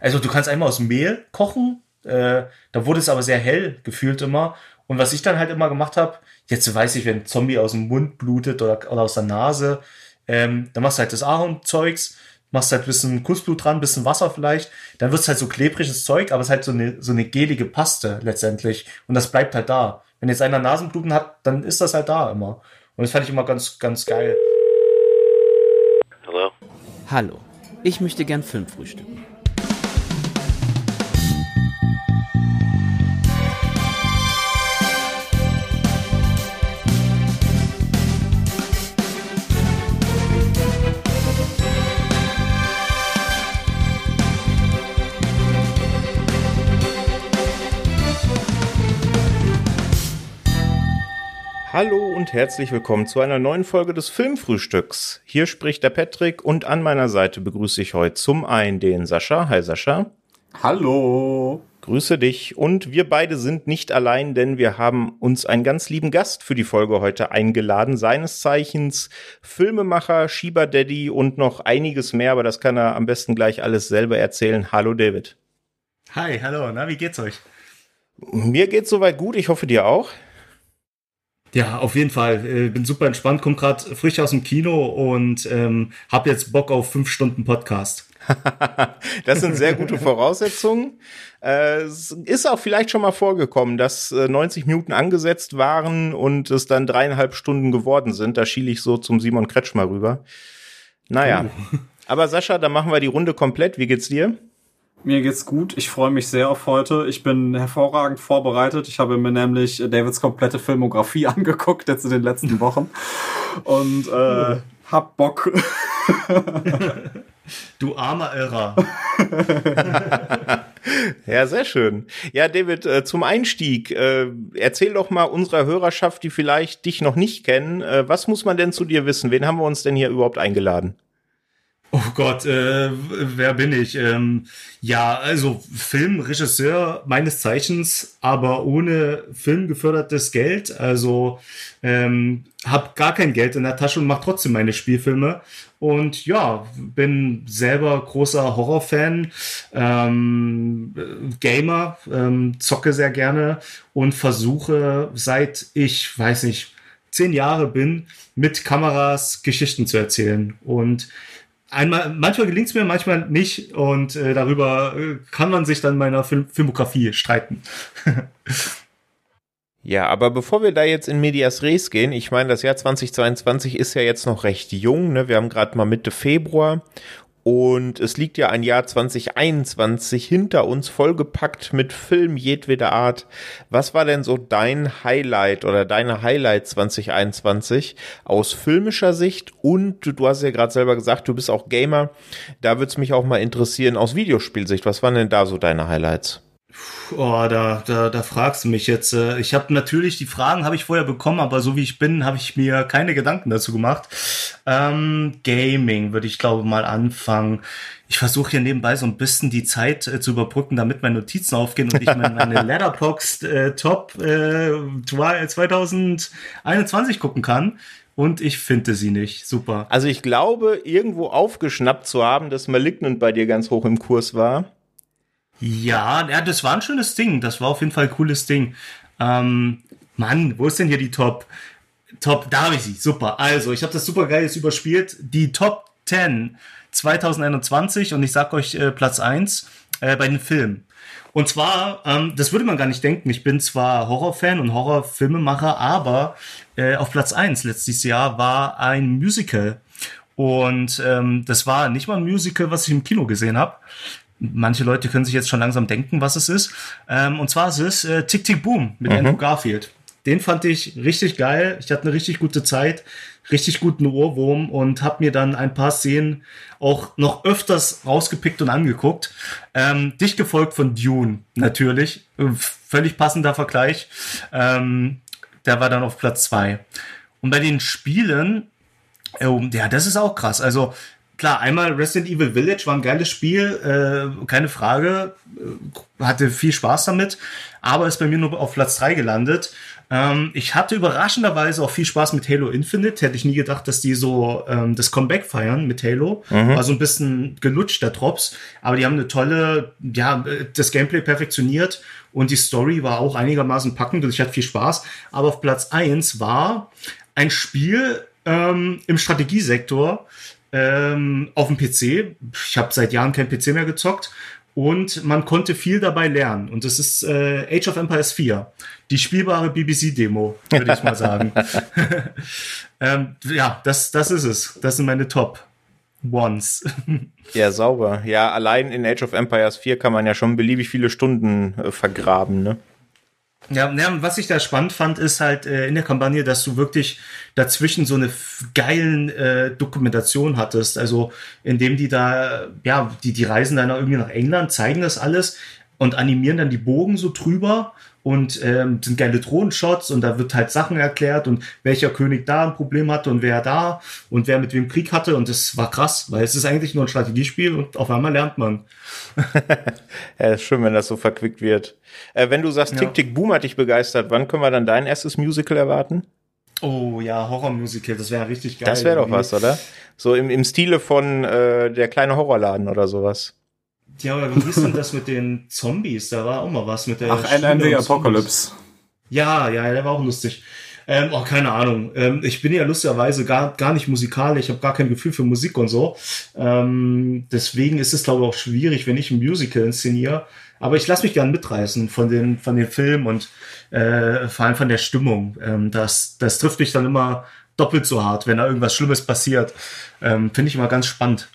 Also du kannst einmal aus Mehl kochen, äh, da wurde es aber sehr hell gefühlt immer. Und was ich dann halt immer gemacht habe, jetzt weiß ich, wenn ein Zombie aus dem Mund blutet oder, oder aus der Nase, ähm, dann machst du halt das Ahornzeugs, machst halt ein bisschen Kussblut dran, bisschen Wasser vielleicht, dann wird's halt so klebriges Zeug, aber es ist halt so eine, so eine gelige Paste letztendlich. Und das bleibt halt da. Wenn jetzt einer Nasenbluten hat, dann ist das halt da immer. Und das fand ich immer ganz, ganz geil. Hallo? Hallo. Ich möchte gern Film frühstücken. Und herzlich willkommen zu einer neuen Folge des Filmfrühstücks. Hier spricht der Patrick und an meiner Seite begrüße ich heute zum einen den Sascha. Hi Sascha. Hallo. Grüße dich. Und wir beide sind nicht allein, denn wir haben uns einen ganz lieben Gast für die Folge heute eingeladen. Seines Zeichens Filmemacher, Schieber-Daddy und noch einiges mehr, aber das kann er am besten gleich alles selber erzählen. Hallo David. Hi, hallo. Na, wie geht's euch? Mir geht's soweit gut. Ich hoffe dir auch. Ja, auf jeden Fall. Äh, bin super entspannt, komme gerade frisch aus dem Kino und ähm, habe jetzt Bock auf fünf Stunden Podcast. das sind sehr gute Voraussetzungen. Äh, es ist auch vielleicht schon mal vorgekommen, dass äh, 90 Minuten angesetzt waren und es dann dreieinhalb Stunden geworden sind. Da schiele ich so zum Simon Kretschmer rüber. Naja. Oh. Aber Sascha, dann machen wir die Runde komplett. Wie geht's dir? Mir geht's gut. Ich freue mich sehr auf heute. Ich bin hervorragend vorbereitet. Ich habe mir nämlich Davids komplette Filmografie angeguckt jetzt in den letzten Wochen und äh, hab Bock. du armer Irrer. ja, sehr schön. Ja, David, äh, zum Einstieg, äh, erzähl doch mal unserer Hörerschaft, die vielleicht dich noch nicht kennen, äh, was muss man denn zu dir wissen? Wen haben wir uns denn hier überhaupt eingeladen? Oh Gott, äh, wer bin ich? Ähm, ja, also Filmregisseur meines Zeichens, aber ohne filmgefördertes Geld. Also ähm, habe gar kein Geld in der Tasche und mache trotzdem meine Spielfilme. Und ja, bin selber großer Horrorfan, ähm, Gamer, ähm, zocke sehr gerne und versuche seit ich, weiß nicht, zehn Jahre bin, mit Kameras Geschichten zu erzählen. Und einmal, manchmal gelingt es mir, manchmal nicht. Und äh, darüber äh, kann man sich dann meiner Film Filmografie streiten. ja, aber bevor wir da jetzt in Medias Res gehen, ich meine, das Jahr 2022 ist ja jetzt noch recht jung. Ne? Wir haben gerade mal Mitte Februar und es liegt ja ein Jahr 2021 hinter uns, vollgepackt mit Film jedweder Art. Was war denn so dein Highlight oder deine Highlight 2021 aus filmischer Sicht? Und du hast ja gerade selber gesagt, du bist auch Gamer. Da würde es mich auch mal interessieren aus Videospielsicht. Was waren denn da so deine Highlights? Oh, da, da, da fragst du mich jetzt. Äh, ich habe natürlich die Fragen habe ich vorher bekommen, aber so wie ich bin, habe ich mir keine Gedanken dazu gemacht. Ähm, Gaming würde ich glaube mal anfangen. Ich versuche hier nebenbei so ein bisschen die Zeit äh, zu überbrücken, damit meine Notizen aufgehen und ich meine Letterboxd äh, Top äh, 2021 gucken kann. Und ich finde sie nicht. Super. Also ich glaube, irgendwo aufgeschnappt zu haben, dass Malignant bei dir ganz hoch im Kurs war. Ja, ja, das war ein schönes Ding. Das war auf jeden Fall ein cooles Ding. Ähm, Mann, wo ist denn hier die Top? Top, da habe ich sie. Super. Also, ich habe das super geil jetzt überspielt. Die Top 10 2021 und ich sag euch äh, Platz 1 äh, bei den Filmen. Und zwar, ähm, das würde man gar nicht denken. Ich bin zwar Horrorfan und Horrorfilmemacher, aber äh, auf Platz 1 letztes Jahr war ein Musical. Und ähm, das war nicht mal ein Musical, was ich im Kino gesehen habe, manche Leute können sich jetzt schon langsam denken, was es ist. Ähm, und zwar ist es äh, Tick Tick Boom mit mhm. Andrew Garfield. Den fand ich richtig geil. Ich hatte eine richtig gute Zeit, richtig guten Ohrwurm und habe mir dann ein paar Szenen auch noch öfters rausgepickt und angeguckt. Ähm, dicht gefolgt von Dune natürlich. Völlig passender Vergleich. Ähm, der war dann auf Platz zwei. Und bei den Spielen, äh, ja, das ist auch krass. Also klar, einmal Resident Evil Village war ein geiles Spiel, äh, keine Frage, äh, hatte viel Spaß damit, aber ist bei mir nur auf Platz drei gelandet. Ähm, ich hatte überraschenderweise auch viel Spaß mit Halo Infinite. Hätte ich nie gedacht, dass die so ähm, das Comeback feiern mit Halo. Mhm. War so ein bisschen gelutscht, der Drops. Aber die haben eine tolle, ja, das Gameplay perfektioniert und die Story war auch einigermaßen packend und ich hatte viel Spaß. Aber auf Platz eins war ein Spiel ähm, im Strategiesektor ähm, auf dem PC. Ich habe seit Jahren kein PC mehr gezockt und man konnte viel dabei lernen. Und das ist äh, Age of Empires 4, die spielbare BBC-Demo, würde ich mal sagen. ähm, ja, das, das ist es. Das sind meine Top Ones. ja, sauber. Ja, allein in Age of Empires 4 kann man ja schon beliebig viele Stunden äh, vergraben, ne? Ja, ja, was ich da spannend fand, ist halt äh, in der Kampagne, dass du wirklich dazwischen so eine geilen äh, Dokumentation hattest. Also indem die da, ja, die, die reisen dann irgendwie nach England, zeigen das alles und animieren dann die Bogen so drüber und ähm, sind geile Drohnenshots und da wird halt Sachen erklärt und welcher König da ein Problem hatte und wer da und wer mit wem Krieg hatte und das war krass, weil es ist eigentlich nur ein Strategiespiel und auf einmal lernt man. ja, ist schön, wenn das so verquickt wird. Äh, wenn du sagst, Tick Tick Boom hat dich begeistert, wann können wir dann dein erstes Musical erwarten? Oh ja, Horrormusical, das wäre richtig geil. Das wäre doch was, oder? So im, im Stile von äh, der kleine Horrorladen oder sowas. Ja, aber wie hieß denn das mit den Zombies? Da war auch mal was mit der. Ach, End the Apocalypse. Ja, ja, der war auch lustig. Ähm, oh, keine Ahnung. Ähm, ich bin ja lustigerweise gar, gar nicht musikalisch. Ich habe gar kein Gefühl für Musik und so. Ähm, deswegen ist es, glaube ich, auch schwierig, wenn ich ein Musical inszeniere. Aber ich lasse mich gern mitreißen von den, von den Filmen und äh, vor allem von der Stimmung. Ähm, das, das trifft mich dann immer doppelt so hart, wenn da irgendwas Schlimmes passiert. Ähm, Finde ich immer ganz spannend.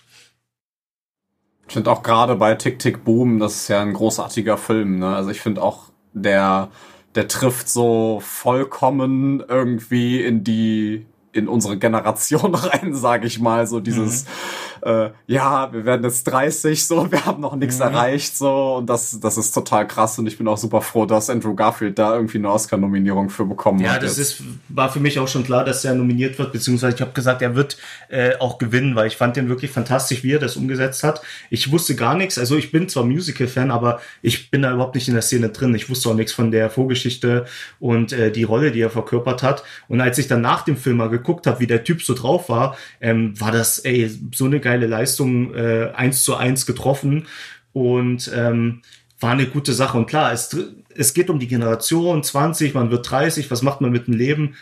Ich finde auch gerade bei Tick Tick Boom, das ist ja ein großartiger Film. Ne? Also ich finde auch, der, der trifft so vollkommen irgendwie in die in unsere Generation rein, sage ich mal, so dieses mhm äh, ja, wir werden jetzt 30, so, wir haben noch nichts mhm. erreicht, so, und das, das ist total krass und ich bin auch super froh, dass Andrew Garfield da irgendwie eine Oscar-Nominierung für bekommen ja, hat. Ja, das jetzt. ist, war für mich auch schon klar, dass er nominiert wird, beziehungsweise ich habe gesagt, er wird äh, auch gewinnen, weil ich fand den wirklich fantastisch, wie er das umgesetzt hat. Ich wusste gar nichts, also ich bin zwar Musical-Fan, aber ich bin da überhaupt nicht in der Szene drin. Ich wusste auch nichts von der Vorgeschichte und äh, die Rolle, die er verkörpert hat. Und als ich dann nach dem Film mal geguckt habe, wie der Typ so drauf war, ähm, war das, ey, so eine geile Leistung äh, eins zu eins getroffen und ähm, war eine gute Sache. Und klar, es, es geht um die Generation 20, man wird 30, was macht man mit dem Leben?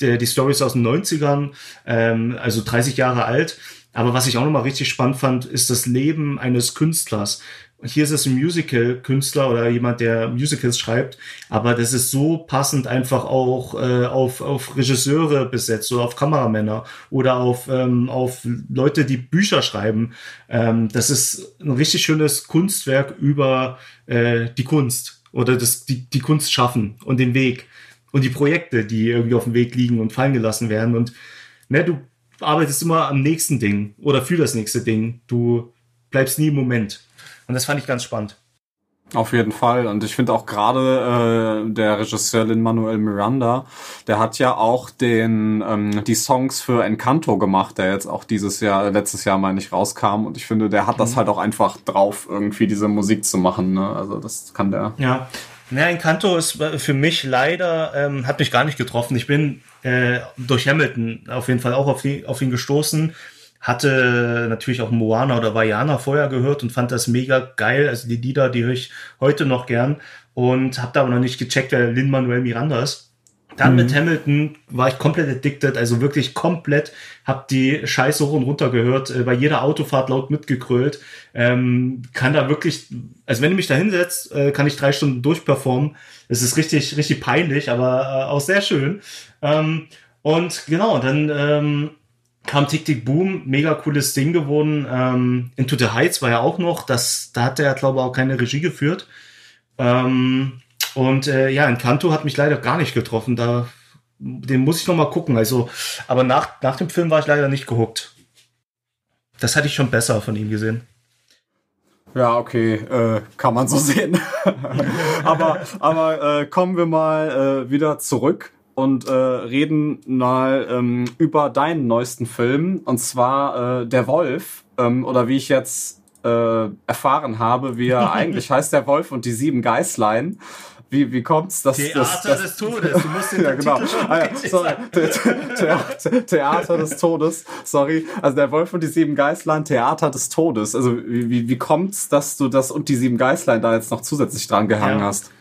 Die Story ist aus den 90ern, ähm, also 30 Jahre alt. Aber was ich auch nochmal richtig spannend fand, ist das Leben eines Künstlers hier ist es ein Musical-Künstler oder jemand, der Musicals schreibt, aber das ist so passend einfach auch äh, auf, auf Regisseure besetzt oder auf Kameramänner oder auf, ähm, auf Leute, die Bücher schreiben. Ähm, das ist ein richtig schönes Kunstwerk über äh, die Kunst oder das, die, die Kunst schaffen und den Weg und die Projekte, die irgendwie auf dem Weg liegen und fallen gelassen werden. Und ne, du arbeitest immer am nächsten Ding oder für das nächste Ding. Du bleibst nie im Moment. Und das fand ich ganz spannend. Auf jeden Fall. Und ich finde auch gerade äh, der Regisseur Lin-Manuel Miranda, der hat ja auch den ähm, die Songs für Encanto gemacht, der jetzt auch dieses Jahr, letztes Jahr meine ich, rauskam. Und ich finde, der hat mhm. das halt auch einfach drauf, irgendwie diese Musik zu machen. Ne? Also das kann der. Ja. Ja, Encanto ist für mich leider, ähm, hat mich gar nicht getroffen. Ich bin äh, durch Hamilton auf jeden Fall auch auf, die, auf ihn gestoßen hatte natürlich auch Moana oder Vajana vorher gehört und fand das mega geil. Also die Lieder, die höre ich heute noch gern und habe da aber noch nicht gecheckt, wer Lin-Manuel Miranda ist. Dann mhm. mit Hamilton war ich komplett addicted, also wirklich komplett, hab die Scheiße hoch und runter gehört, äh, bei jeder Autofahrt laut mitgekrölt. Ähm, kann da wirklich, also wenn du mich da hinsetzt, äh, kann ich drei Stunden durchperformen. Es ist richtig, richtig peinlich, aber äh, auch sehr schön. Ähm, und genau, dann ähm, kam Tick Tick Boom, mega cooles Ding geworden. Ähm, Into the Heights war ja auch noch, das, da hat er, glaube ich, auch keine Regie geführt. Ähm, und äh, ja, Encanto hat mich leider gar nicht getroffen. Da, den muss ich noch mal gucken. Also, aber nach, nach dem Film war ich leider nicht gehuckt. Das hatte ich schon besser von ihm gesehen. Ja, okay, äh, kann man so sehen. aber aber äh, kommen wir mal äh, wieder zurück und äh, reden mal ähm, über deinen neuesten Film und zwar äh, Der Wolf. ähm, oder wie ich jetzt äh, erfahren habe, wie er eigentlich heißt, der Wolf und die sieben Geißlein. Wie, wie kommt's, dass Theater das, das des Todes. Du musst den ja, genau. Ah, ja, sorry. sagen. The The Theater des Todes. Sorry. Also der Wolf und die sieben Geißlein, Theater des Todes. Also wie, wie, wie kommt's, dass du das und die sieben Geißlein da jetzt noch zusätzlich dran gehangen Ja. hast?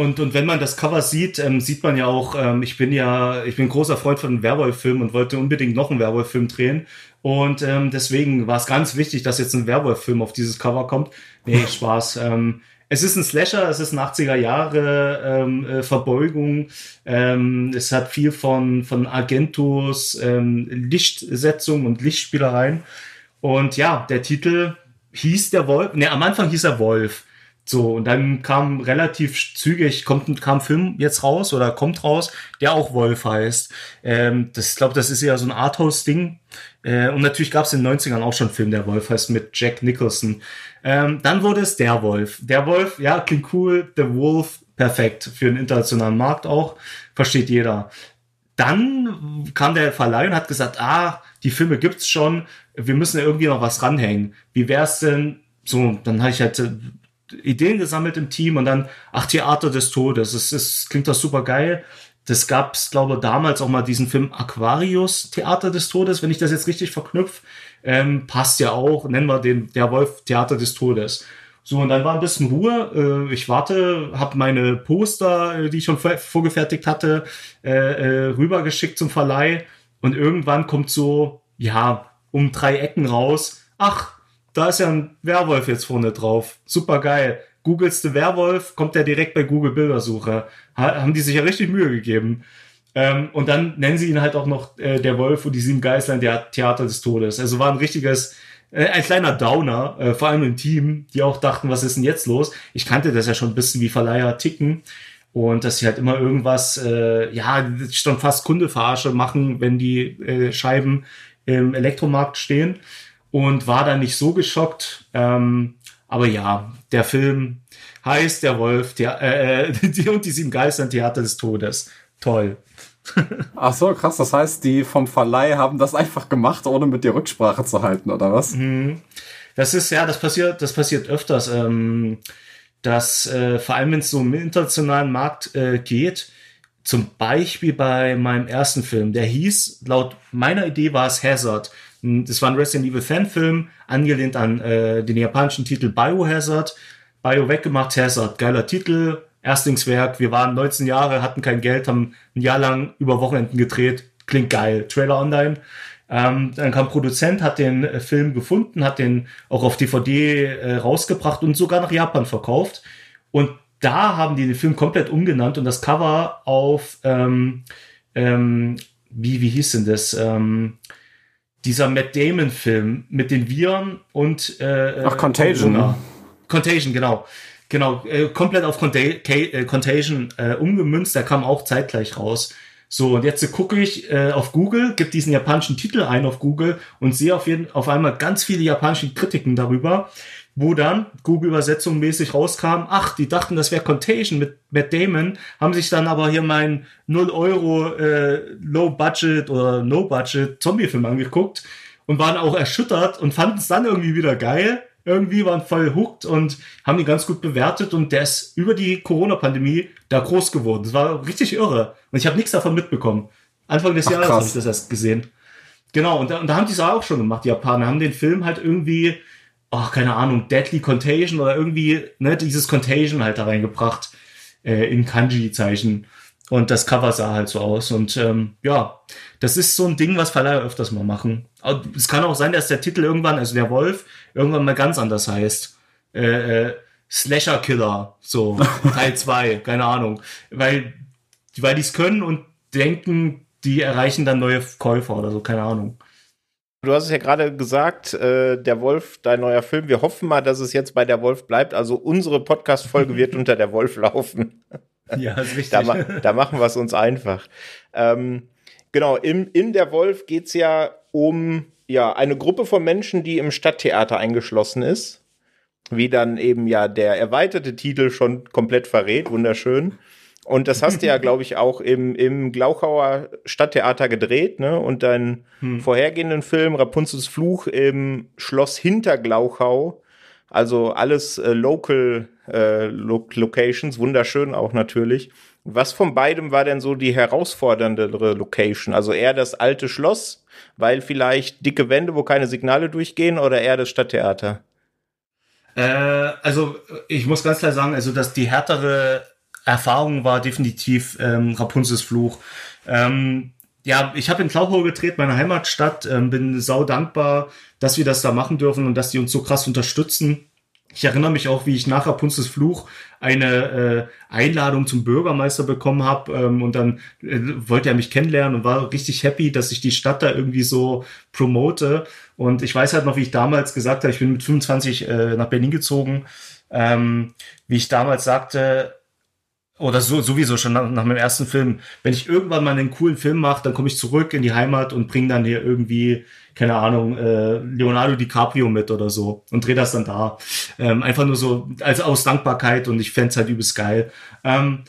Und, und wenn man das Cover sieht, ähm, sieht man ja auch, ähm, ich bin ja, ich bin ein großer Freund von Werwolf-Filmen und wollte unbedingt noch einen Werwolf-Film drehen. Und ähm, deswegen war es ganz wichtig, dass jetzt ein Werwolf-Film auf dieses Cover kommt. Nee, Spaß. ähm, es ist ein Slasher, es ist eine 80er Jahre ähm, äh, Verbeugung. Ähm, es hat viel von, von Argentos ähm, Lichtsetzung und Lichtspielereien. Und ja, der Titel hieß der Wolf, ne, am Anfang hieß er Wolf. So, und dann kam relativ zügig, kommt, kam Film jetzt raus oder kommt raus, der auch Wolf heißt. Ähm, das, ich glaube, das ist ja so ein Arthouse-Ding. Äh, und natürlich gab es in den 90ern auch schon einen Film, der Wolf heißt, mit Jack Nicholson. Ähm, dann wurde es Der Wolf. Der Wolf, ja, klingt cool. The Wolf, perfekt. Für den internationalen Markt auch. Versteht jeder. Dann kam der Verleih und hat gesagt, ah, die Filme gibt's schon, wir müssen ja irgendwie noch was ranhängen. Wie wär's denn? So, dann habe ich halt äh, Ideen gesammelt im Team und dann, ach, Theater des Todes. Das, ist, klingt doch super geil. Das gab's, glaube ich, damals auch mal diesen Film Aquarius, Theater des Todes, wenn ich das jetzt richtig verknüpfe. Ähm, passt ja auch, nennen wir den der Wolf Theater des Todes. So, und dann war ein bisschen Ruhe. Äh, ich warte, habe meine Poster, äh, die ich schon vor vorgefertigt hatte, äh, äh, rübergeschickt zum Verleih. Und irgendwann kommt so, ja, um drei Ecken raus. Ach, da ist ja ein Werwolf jetzt vorne drauf. Super geil. Googelst du Werwolf, kommt der direkt bei Google Bildersuche. Ha haben die sich ja richtig Mühe gegeben. Ähm, und dann nennen sie ihn halt auch noch äh, der Wolf und die sieben Geißlein, der Theater des Todes. Also war ein richtiges, äh, ein kleiner Downer, äh, vor allem im Team, die auch dachten, was ist denn jetzt los? Ich kannte das ja schon ein bisschen wie Verleiher ticken. Und dass sie halt immer irgendwas, äh, ja, schon fast Kundeverarsche machen, wenn die äh, Scheiben im Elektromarkt stehen. Und war da nicht so geschockt. Ähm, aber ja, der Film heißt Der Wolf der, äh, die und die sieben Geister im Theater des Todes. Toll. Ach so, krass. Das heißt, die vom Verleih haben das einfach gemacht, ohne mit dir Rücksprache zu halten, oder was? Das ist ja, das passiert, das passiert öfters. Ähm, dass äh, vor allem wenn es so um den internationalen Markt äh, geht, zum Beispiel bei meinem ersten Film, der hieß, laut meiner Idee war es Hazard. Das war ein Resident Evil Fanfilm, angelehnt an äh, den japanischen Titel Biohazard. Bio weggemacht, Hazard, geiler Titel, Erstlingswerk. Wir waren 19 Jahre, hatten kein Geld, haben ein Jahr lang über Wochenenden gedreht. Klingt geil. Trailer online. Ähm, dann kam Produzent, hat den äh, Film gefunden, hat den auch auf DVD äh, rausgebracht und sogar nach Japan verkauft. Und da haben die den Film komplett umgenannt und das Cover auf, ähm, ähm, wie, wie hieß denn das? Ähm, dieser Matt Damon-Film mit den Viren und äh, Ach, Contagion. Corona. Contagion, genau. Genau, äh, komplett auf Conta Ca- äh, Contagion äh, umgemünzt, der kam auch zeitgleich raus. So, und jetzt gucke ich äh, auf Google, gebe diesen japanischen Titel ein auf Google und sehe auf, jeden, auf einmal ganz viele japanische Kritiken darüber, wo dann Google-Übersetzung mäßig rauskam, ach, die dachten, das wäre Contagion mit Matt Damon, haben sich dann aber hier meinen 0 Euro äh, Low-Budget oder No-Budget Zombie-Film angeguckt und waren auch erschüttert und fanden es dann irgendwie wieder geil. Irgendwie waren voll hooked und haben ihn ganz gut bewertet und der ist über die Corona-Pandemie da groß geworden. Das war richtig irre. Und ich habe nichts davon mitbekommen. Anfang des Ach, Jahres habe ich das erst gesehen. Genau, und da, und da haben die es auch schon gemacht, die Japaner. Haben den Film halt irgendwie, ach, keine Ahnung, Deadly Contagion oder irgendwie, ne, dieses Contagion halt da reingebracht, äh, in Kanji-Zeichen. Und das Cover sah halt so aus. Und ähm, ja, das ist so ein Ding, was Verleiher öfters mal machen. Aber Es kann auch sein, dass der Titel irgendwann, also der Wolf, irgendwann mal ganz anders heißt. Äh, äh, Slasher Killer, so Teil 2, keine Ahnung. Weil, weil die es können und denken, die erreichen dann neue Käufer oder so, keine Ahnung. Du hast es ja gerade gesagt, äh, der Wolf, dein neuer Film. Wir hoffen mal, dass es jetzt bei der Wolf bleibt. Also unsere Podcast-Folge wird unter der Wolf laufen. Ja, ist richtig. Da, da machen wir es uns einfach. Ähm, genau, im, in der Wolf geht's ja um ja, eine Gruppe von Menschen, die im Stadttheater eingeschlossen ist. Wie dann eben ja der erweiterte Titel schon komplett verrät. Wunderschön. Und das hast du ja, glaube ich, auch im, im Glauchauer Stadttheater gedreht, ne? Und deinen hm. vorhergehenden Film Rapunzels Fluch im Schloss hinter Glauchau. Also alles äh, Local äh, Lo Locations, wunderschön auch natürlich. Was von beidem war denn so die herausforderndere Location? Also eher das alte Schloss, weil vielleicht dicke Wände, wo keine Signale durchgehen, oder eher das Stadttheater? Äh, also ich muss ganz klar sagen, also dass die härtere Erfahrung war definitiv ähm, Rapunzels Fluch. Ähm, ja, ich habe in Klauchau gedreht, meiner Heimatstadt, ähm, bin sau dankbar, dass wir das da machen dürfen und dass die uns so krass unterstützen. Ich erinnere mich auch, wie ich nach Rapunzels Fluch eine äh, Einladung zum Bürgermeister bekommen habe ähm, und dann äh, wollte er mich kennenlernen und war richtig happy, dass ich die Stadt da irgendwie so promote. Und ich weiß halt noch, wie ich damals gesagt habe, ich bin mit 25 äh, nach Berlin gezogen, ähm, wie ich damals sagte, oder so sowieso schon nach, nach meinem ersten Film, wenn ich irgendwann mal einen coolen Film mache, dann komme ich zurück in die Heimat und bringe dann hier irgendwie, keine Ahnung, äh, Leonardo DiCaprio mit oder so und drehe das dann da. Ähm, einfach nur so als aus Dankbarkeit und ich fände halt übelst geil. Ähm,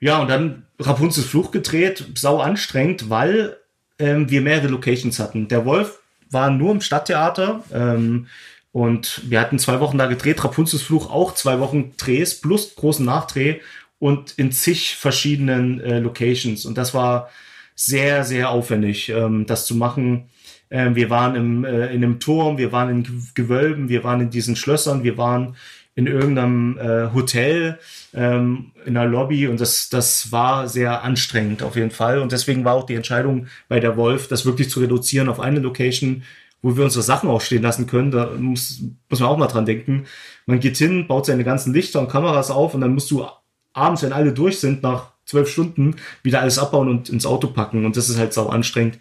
ja, und dann Rapunzels Fluch gedreht, sau anstrengend, weil ähm, wir mehrere Locations hatten. Der Wolf war nur im Stadttheater. Ähm, und wir hatten zwei Wochen da gedreht, Rapunzels Fluch auch zwei Wochen Drehs plus großen Nachdreh und in zig verschiedenen äh, Locations. Und das war sehr, sehr aufwendig, ähm, das zu machen. Ähm, wir waren im, äh, in einem Turm, wir waren in Gewölben, wir waren in diesen Schlössern, wir waren in irgendeinem äh, Hotel, ähm, in einer Lobby und das, das war sehr anstrengend auf jeden Fall. Und deswegen war auch die Entscheidung bei der Wolf, das wirklich zu reduzieren auf eine Location, wo wir unsere Sachen auch stehen lassen können. Da muss, muss man auch mal dran denken. Man geht hin, baut seine ganzen Lichter und Kameras auf und dann musst du abends, wenn alle durch sind, nach zwölf Stunden wieder alles abbauen und ins Auto packen. Und das ist halt sau anstrengend.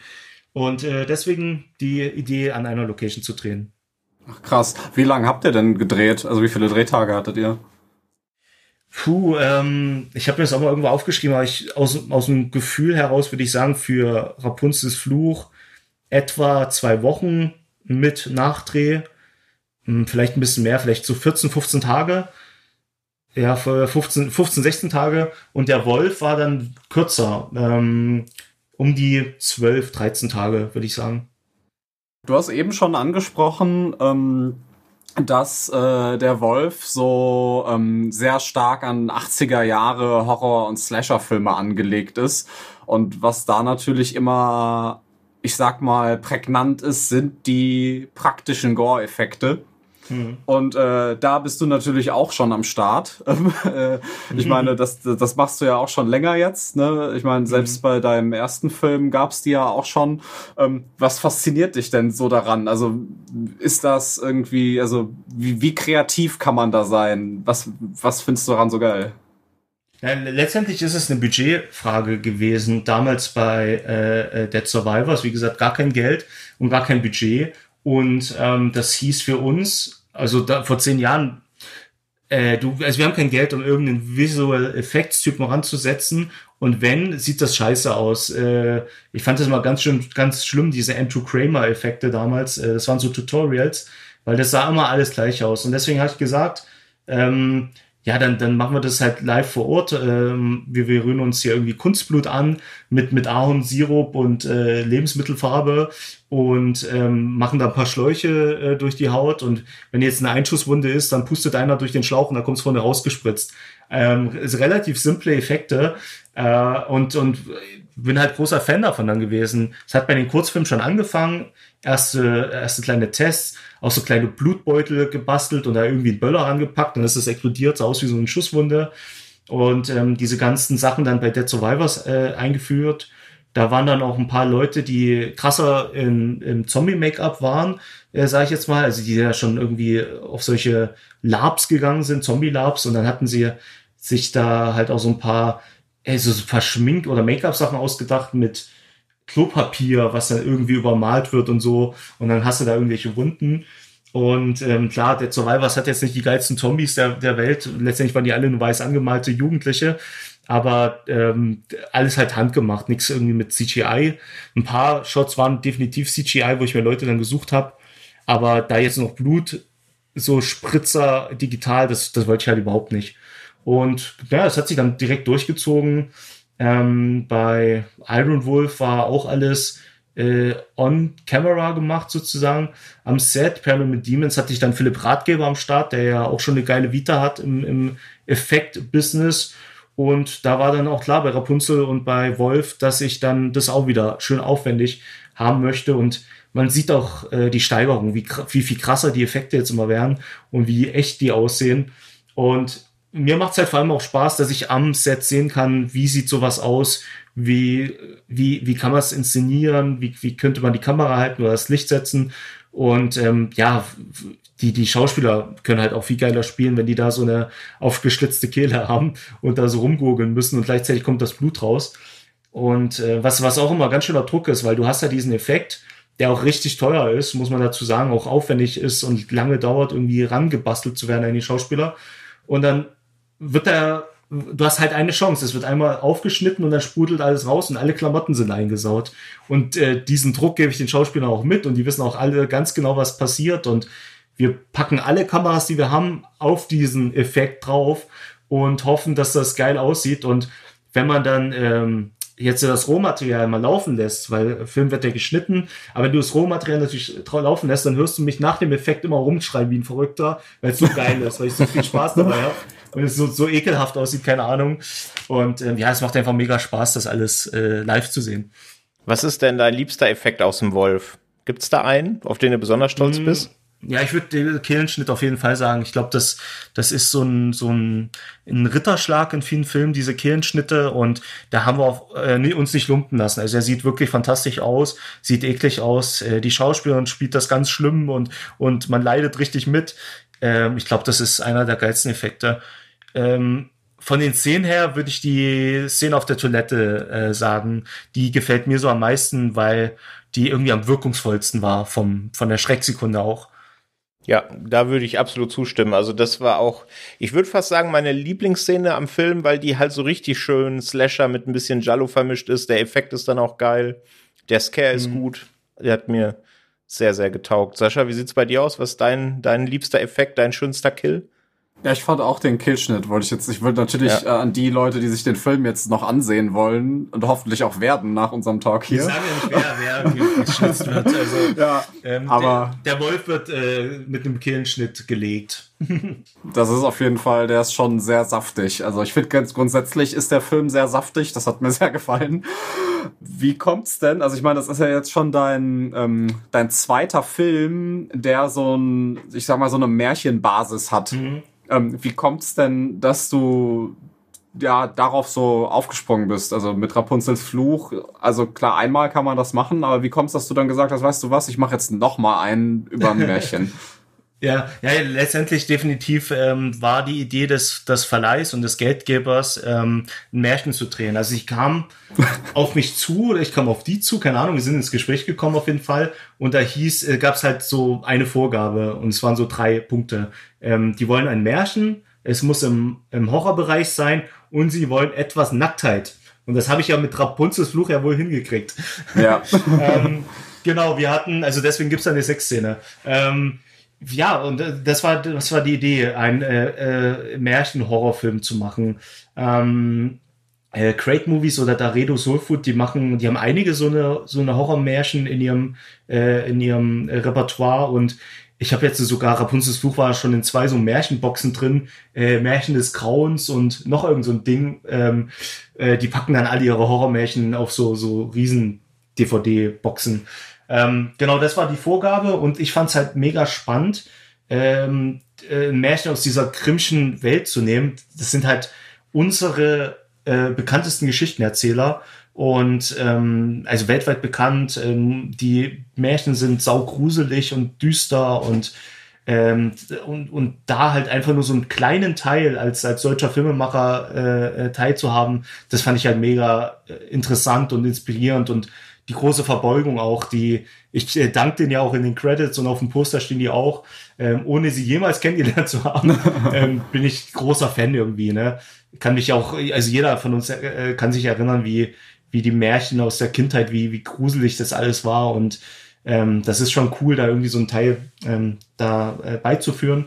Und äh, deswegen die Idee, an einer Location zu drehen. Ach krass. Wie lange habt ihr denn gedreht? Also wie viele Drehtage hattet ihr? Puh, ähm, ich habe mir das auch mal irgendwo aufgeschrieben, aber ich aus, aus dem Gefühl heraus würde ich sagen, für Rapunzels Fluch etwa zwei Wochen mit Nachdreh. Hm, vielleicht ein bisschen mehr, vielleicht so 14, 15 Tage ja, für 15, 15, 16 Tage und der Wolf war dann kürzer, ähm, um die 12, 13 Tage, würde ich sagen. Du hast eben schon angesprochen, ähm, dass äh, der Wolf so ähm, sehr stark an 80er Jahre Horror- und Slasher-Filme angelegt ist. Und was da natürlich immer, ich sag mal, prägnant ist, sind die praktischen Gore-Effekte. Mhm. Und äh, da bist du natürlich auch schon am Start. Äh, ich mhm. meine, das, das machst du ja auch schon länger jetzt. Ne? Ich meine, selbst mhm. bei deinem ersten Film gab's die ja auch schon. Ähm, was fasziniert dich denn so daran? Also ist das irgendwie, also wie, wie kreativ kann man da sein? Was, was findest du daran so geil? Ja, letztendlich ist es eine Budgetfrage gewesen. Damals bei äh, äh, Dead Survivors, wie gesagt, gar kein Geld und gar kein Budget. Und ähm, das hieß für uns, also da, vor zehn Jahren, äh, du, also wir haben kein Geld, um irgendeinen Visual Effects Typen ranzusetzen. Und wenn, sieht das scheiße aus. Äh, ich fand das mal ganz schön, ganz schlimm, diese Andrew Kramer Effekte damals. Äh, das waren so Tutorials, weil das sah immer alles gleich aus. Und deswegen habe ich gesagt, ähm, ja, dann, dann machen wir das halt live vor Ort. Ähm, wir, wir rühren uns hier irgendwie Kunstblut an mit, mit Ahornsirup und äh, Lebensmittelfarbe und ähm, machen da ein paar Schläuche äh, durch die Haut. Und wenn jetzt eine Einschusswunde ist, dann pustet einer durch den Schlauch und da kommt es vorne rausgespritzt. Ähm, relativ simple Effekte äh, und, und bin halt großer Fan davon dann gewesen. Es hat bei den Kurzfilmen schon angefangen, erste, erste kleine Tests auch so kleine Blutbeutel gebastelt und da irgendwie einen Böller angepackt und dann ist das explodiert, sah aus wie so eine Schusswunde. Und ähm, diese ganzen Sachen dann bei Dead Survivors äh, eingeführt. Da waren dann auch ein paar Leute, die krasser in, im Zombie-Make-up waren, äh, sage ich jetzt mal. Also die ja schon irgendwie auf solche Labs gegangen sind, Zombie-Labs. Und dann hatten sie sich da halt auch so ein paar, äh, so Schmink- oder Make-up-Sachen ausgedacht mit Klopapier, was dann irgendwie übermalt wird und so. Und dann hast du da irgendwelche Wunden. Und ähm, klar, der Survivors hat jetzt nicht die geilsten Zombies der, der Welt. Letztendlich waren die alle nur weiß angemalte Jugendliche. Aber ähm, alles halt handgemacht, nichts irgendwie mit CGI. Ein paar Shots waren definitiv CGI, wo ich mir Leute dann gesucht habe. Aber da jetzt noch Blut, so Spritzer digital, das, das wollte ich halt überhaupt nicht. Und ja, es hat sich dann direkt durchgezogen. Ähm, bei Iron Wolf war auch alles äh, on camera gemacht sozusagen. Am Set Pyramid Demons hatte ich dann Philipp Ratgeber am Start, der ja auch schon eine geile Vita hat im, im Effekt-Business. Und da war dann auch klar bei Rapunzel und bei Wolf, dass ich dann das auch wieder schön aufwendig haben möchte. Und man sieht auch äh, die Steigerung, wie, wie viel krasser die Effekte jetzt immer werden und wie echt die aussehen. Und mir macht es halt vor allem auch Spaß, dass ich am Set sehen kann, wie sieht sowas aus, wie, wie, wie kann man es inszenieren, wie, wie könnte man die Kamera halten oder das Licht setzen. Und ähm, ja, die, die Schauspieler können halt auch viel geiler spielen, wenn die da so eine aufgeschlitzte Kehle haben und da so rumgurgeln müssen und gleichzeitig kommt das Blut raus. Und äh, was, was auch immer ganz schöner Druck ist, weil du hast ja diesen Effekt, der auch richtig teuer ist, muss man dazu sagen, auch aufwendig ist und lange dauert, irgendwie rangebastelt zu werden an die Schauspieler. Und dann wird er, du hast halt eine Chance. Es wird einmal aufgeschnitten und dann sprudelt alles raus und alle Klamotten sind eingesaut. Und äh, diesen Druck gebe ich den Schauspielern auch mit und die wissen auch alle ganz genau, was passiert. Und wir packen alle Kameras, die wir haben, auf diesen Effekt drauf und hoffen, dass das geil aussieht. Und wenn man dann ähm, jetzt das Rohmaterial mal laufen lässt, weil Film wird ja geschnitten, aber wenn du das Rohmaterial natürlich laufen lässt, dann hörst du mich nach dem Effekt immer rumschreien wie ein Verrückter, weil es so geil ist, weil ich so viel Spaß dabei habe und es so, so ekelhaft aussieht, keine Ahnung. Und ähm, ja, es macht einfach mega Spaß, das alles äh, live zu sehen. Was ist denn dein liebster Effekt aus dem Wolf? Gibt es da einen, auf den du besonders stolz mmh. bist? Ja, ich würde den Kehlenschnitt auf jeden Fall sagen. Ich glaube, das, das ist so ein, so ein, ein Ritterschlag in vielen Filmen, diese Kehlenschnitte. Und da haben wir auch, äh, uns nicht lumpen lassen. Also er sieht wirklich fantastisch aus, sieht eklig aus. Äh, die Schauspielerin spielt das ganz schlimm und, und man leidet richtig mit. Ähm, ich glaube, das ist einer der geilsten Effekte. Ähm, von den Szenen her würde ich die Szene auf der Toilette äh, sagen. Die gefällt mir so am meisten, weil die irgendwie am wirkungsvollsten war vom, von der Schrecksekunde auch. Ja, da würde ich absolut zustimmen. Also das war auch, ich würde fast sagen, meine Lieblingsszene am Film, weil die halt so richtig schön Slasher mit ein bisschen Jallo vermischt ist. Der Effekt ist dann auch geil. Der Scare mhm. ist gut. Der hat mir sehr, sehr getaugt. Sascha, wie sieht's bei dir aus? Was ist dein, dein liebster Effekt, dein schönster Kill? Ja, ich fand auch den Killschnitt, wollte ich jetzt, ich würde natürlich ja. äh, an die Leute, die sich den Film jetzt noch ansehen wollen und hoffentlich auch werden nach unserem Talk hier. Ich sage ja nicht, wer, wer geschnitzt wird. Also, ja, ähm, aber der, der, Wolf wird äh, mit einem Killenschnitt gelegt. das ist auf jeden Fall, der ist schon sehr saftig. Also ich finde ganz grundsätzlich ist der Film sehr saftig, das hat mir sehr gefallen. Wie kommt's denn? Also ich meine, das ist ja jetzt schon dein, ähm, dein zweiter Film, der so ein, ich sag mal, so eine Märchenbasis hat. Mhm. Ähm, wie kommt's denn, dass du ja darauf so aufgesprungen bist? Also mit Rapunzels Fluch, also klar, einmal kann man das machen, aber wie kommt's, dass du dann gesagt hast, weißt du was, ich mache jetzt noch mal einen über ein Märchen? Ja, ja, letztendlich definitiv ähm, war die Idee des, des Verleihs und des Geldgebers, ähm, ein Märchen zu drehen. Also ich kam auf mich zu oder ich kam auf die zu, keine Ahnung, wir sind ins Gespräch gekommen auf jeden Fall und da hieß, äh, gab es halt so eine Vorgabe und es waren so drei Punkte. Ähm, die wollen ein Märchen, es muss im, im Horrorbereich sein und sie wollen etwas Nacktheit. Und das habe ich ja mit Rapunzels Fluch ja wohl hingekriegt. Ja. ähm, genau, wir hatten, also deswegen gibt's da eine Sexszene. Ähm, ja, und äh, das war, das war die Idee, einen äh, äh, Märchen-Horrorfilm zu machen. Ähm, äh, Great Movies oder Daredo Soulfood, die machen, die haben einige so eine so eine Horrormärchen in ihrem äh, in ihrem Repertoire und ich habe jetzt sogar Rapunzels Fluch war schon in zwei so Märchenboxen drin, äh, Märchen des Grauens und noch irgend so ein Ding. Ähm, äh, die packen dann alle ihre Horrormärchen auf so so riesen DVD-Boxen. Ähm, genau, das war die Vorgabe und ich fand es halt mega spannend, ähm, äh, Märchen aus dieser Grimmschen Welt zu nehmen. Das sind halt unsere äh, bekanntesten Geschichtenerzähler und ähm, also weltweit bekannt. Ähm, die Märchen sind saugruselig und düster und ähm, und, und da halt einfach nur so einen kleinen Teil als, als deutscher Filmemacher äh, äh teilzuhaben, das fand ich halt mega äh, interessant und inspirierend und die große Verbeugung auch, die, ich äh, danke denen ja auch in den Credits und auf dem Poster stehen die auch, ähm, ohne sie jemals kennengelernt zu haben, ähm, bin ich großer Fan irgendwie, ne? Kann mich auch, also jeder von uns äh, kann sich erinnern, wie, wie die Märchen aus der Kindheit, wie, wie gruselig das alles war und ähm, das ist schon cool, da irgendwie so ein Teil ähm, da äh, beizuführen.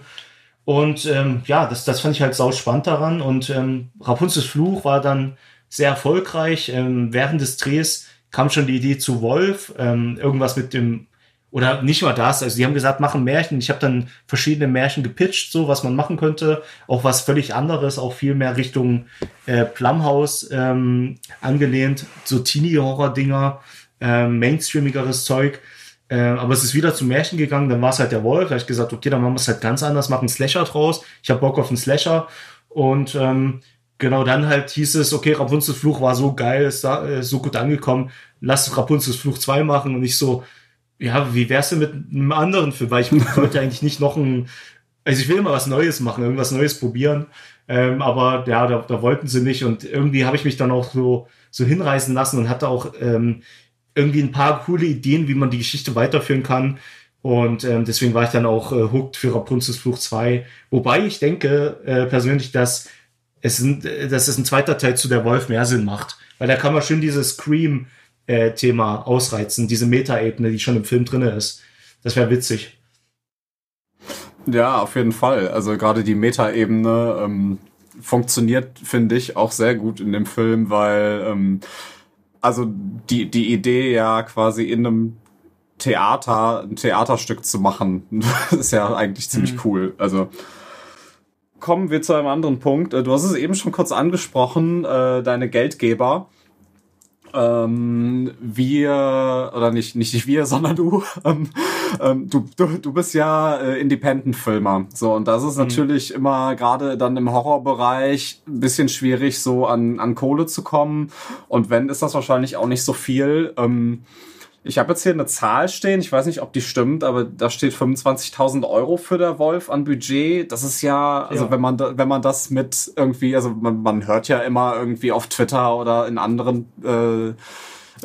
Und ähm, ja, das, das fand ich halt sau spannend daran. Und ähm, Rapunzels Fluch war dann sehr erfolgreich. Ähm, während des Drehs kam schon die Idee zu Wolf, ähm, irgendwas mit dem oder nicht mal das. Also die haben gesagt, machen Märchen. Ich habe dann verschiedene Märchen gepitcht, so was man machen könnte. Auch was völlig anderes, auch viel mehr Richtung äh, Plumhouse ähm, angelehnt, so Teenie-Horror-Dinger, äh, mainstreamigeres Zeug. Äh, aber es ist wieder zu Märchen gegangen, dann war es halt der Wolf. Da habe ich gesagt, okay, dann machen wir es halt ganz anders, machen einen Slasher draus. Ich habe Bock auf einen Slasher. Und ähm, genau dann halt hieß es, okay, Rapunzels Fluch war so geil, ist da, äh, so gut angekommen, lass Rapunzels Fluch 2 machen und ich so, ja, wie wär's denn mit einem anderen Film? Weil ich wollte eigentlich nicht noch ein, also ich will immer was Neues machen, irgendwas Neues probieren. Ähm, aber ja, da, da wollten sie nicht und irgendwie habe ich mich dann auch so, so hinreißen lassen und hatte auch ähm, irgendwie ein paar coole Ideen, wie man die Geschichte weiterführen kann. Und ähm, deswegen war ich dann auch äh, hooked für Rapunzels Fluch 2. Wobei ich denke äh, persönlich, dass es, ein, dass es ein zweiter Teil zu der Wolf mehr Sinn macht. Weil da kann man schön dieses Scream äh, ausreizen, diese Metaebene, die schon im Film drinne ist. Das wäre witzig. Ja, auf jeden Fall. Also gerade die Metaebene ähm, funktioniert, finde ich, auch sehr gut in dem Film, weil ähm, also die, die Idee ja quasi in einem Theater, ein Theaterstück zu machen, ist ja eigentlich ziemlich mhm. cool. Also kommen wir zu einem anderen Punkt. Äh, du hast es eben schon kurz angesprochen, äh, deine Geldgeber ähm, wir, oder nicht, nicht wir, sondern du, ähm, ähm, du, du, du bist ja äh, Independent-Filmer. So, und das ist mhm. natürlich immer gerade dann im Horrorbereich ein bisschen schwierig, so an, an Kohle zu kommen. Und wenn, ist das wahrscheinlich auch nicht so viel. Ähm, ich habe jetzt hier eine Zahl stehen, ich weiß nicht, ob die stimmt, aber da steht 25.000 Euro für der Wolf an Budget. Das ist ja, also ja. wenn man da, wenn man das mit irgendwie, also man, man hört ja immer irgendwie auf Twitter oder in anderen äh,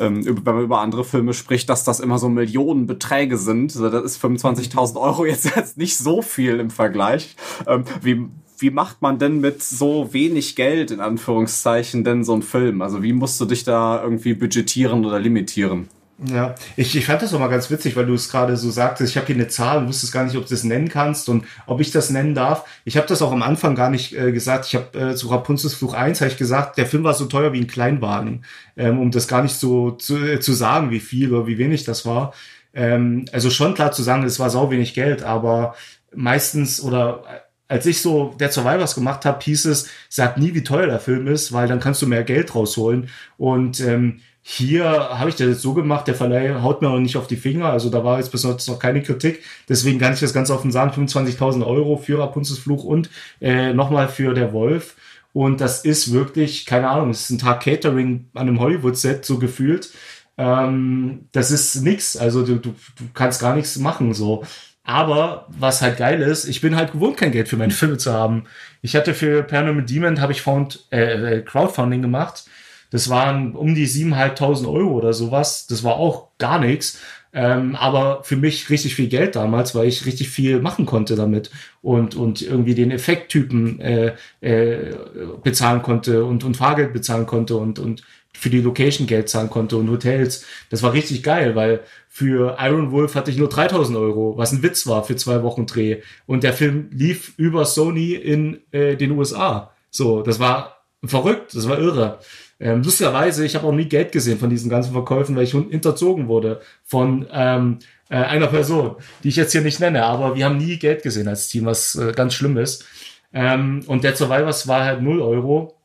ähm, wenn man über andere Filme spricht, dass das immer so Millionenbeträge sind. Also das ist 25.000 Euro jetzt, jetzt nicht so viel im Vergleich. Ähm, wie, wie macht man denn mit so wenig Geld, in Anführungszeichen, denn so ein Film? Also wie musst du dich da irgendwie budgetieren oder limitieren? Ja, ich, ich fand das auch mal ganz witzig, weil du es gerade so sagtest. Ich habe hier eine Zahl und wusstest gar nicht, ob du das nennen kannst und ob ich das nennen darf. Ich habe das auch am Anfang gar nicht äh, gesagt. Ich habe äh, zu Rapunzels Fluch 1 habe ich gesagt, der Film war so teuer wie ein Kleinwagen, ähm, um das gar nicht so zu, äh, zu sagen, wie viel oder wie wenig das war. Ähm, also schon klar zu sagen, es war sau wenig Geld, aber meistens oder äh, als ich so der Survivors gemacht habe, hieß es, sag nie, wie teuer der Film ist, weil dann kannst du mehr Geld rausholen. Und ähm, hier habe ich das jetzt so gemacht, der Verleih haut mir noch nicht auf die Finger, also da war jetzt bis jetzt noch keine Kritik, deswegen kann ich das ganz offen sagen, 25.000 Euro für Rapunzels Fluch und äh, nochmal für der Wolf. Und das ist wirklich, keine Ahnung, es ist ein Tag Catering an einem Hollywood-Set, so gefühlt, ähm, das ist nix, also du, du, du kannst gar nichts machen, so. Aber was halt geil ist, ich bin halt gewohnt, kein Geld für meine Filme zu haben. Ich hatte für Paranormal Demon, habe ich Found, äh, äh Crowdfunding gemacht das waren um die 7.500 Euro oder sowas. Das war auch gar nichts. Ähm, aber für mich richtig viel Geld damals, weil ich richtig viel machen konnte damit und, und irgendwie den Effekttypen äh, äh, bezahlen konnte und, und Fahrgeld bezahlen konnte und, und für die Location Geld zahlen konnte und Hotels. Das war richtig geil, weil für Iron Wolf hatte ich nur 3000 Euro, was ein Witz war für zwei Wochen Dreh. Und der Film lief über Sony in äh, den USA. So, das war verrückt, das war irre. Ähm, lustigerweise, ich habe auch nie Geld gesehen von diesen ganzen Verkäufen, weil ich hinterzogen wurde von ähm, äh, einer Person, die ich jetzt hier nicht nenne, aber wir haben nie Geld gesehen als Team, was äh, ganz schlimm ist. Ähm, und der Survivors war halt 0 Euro.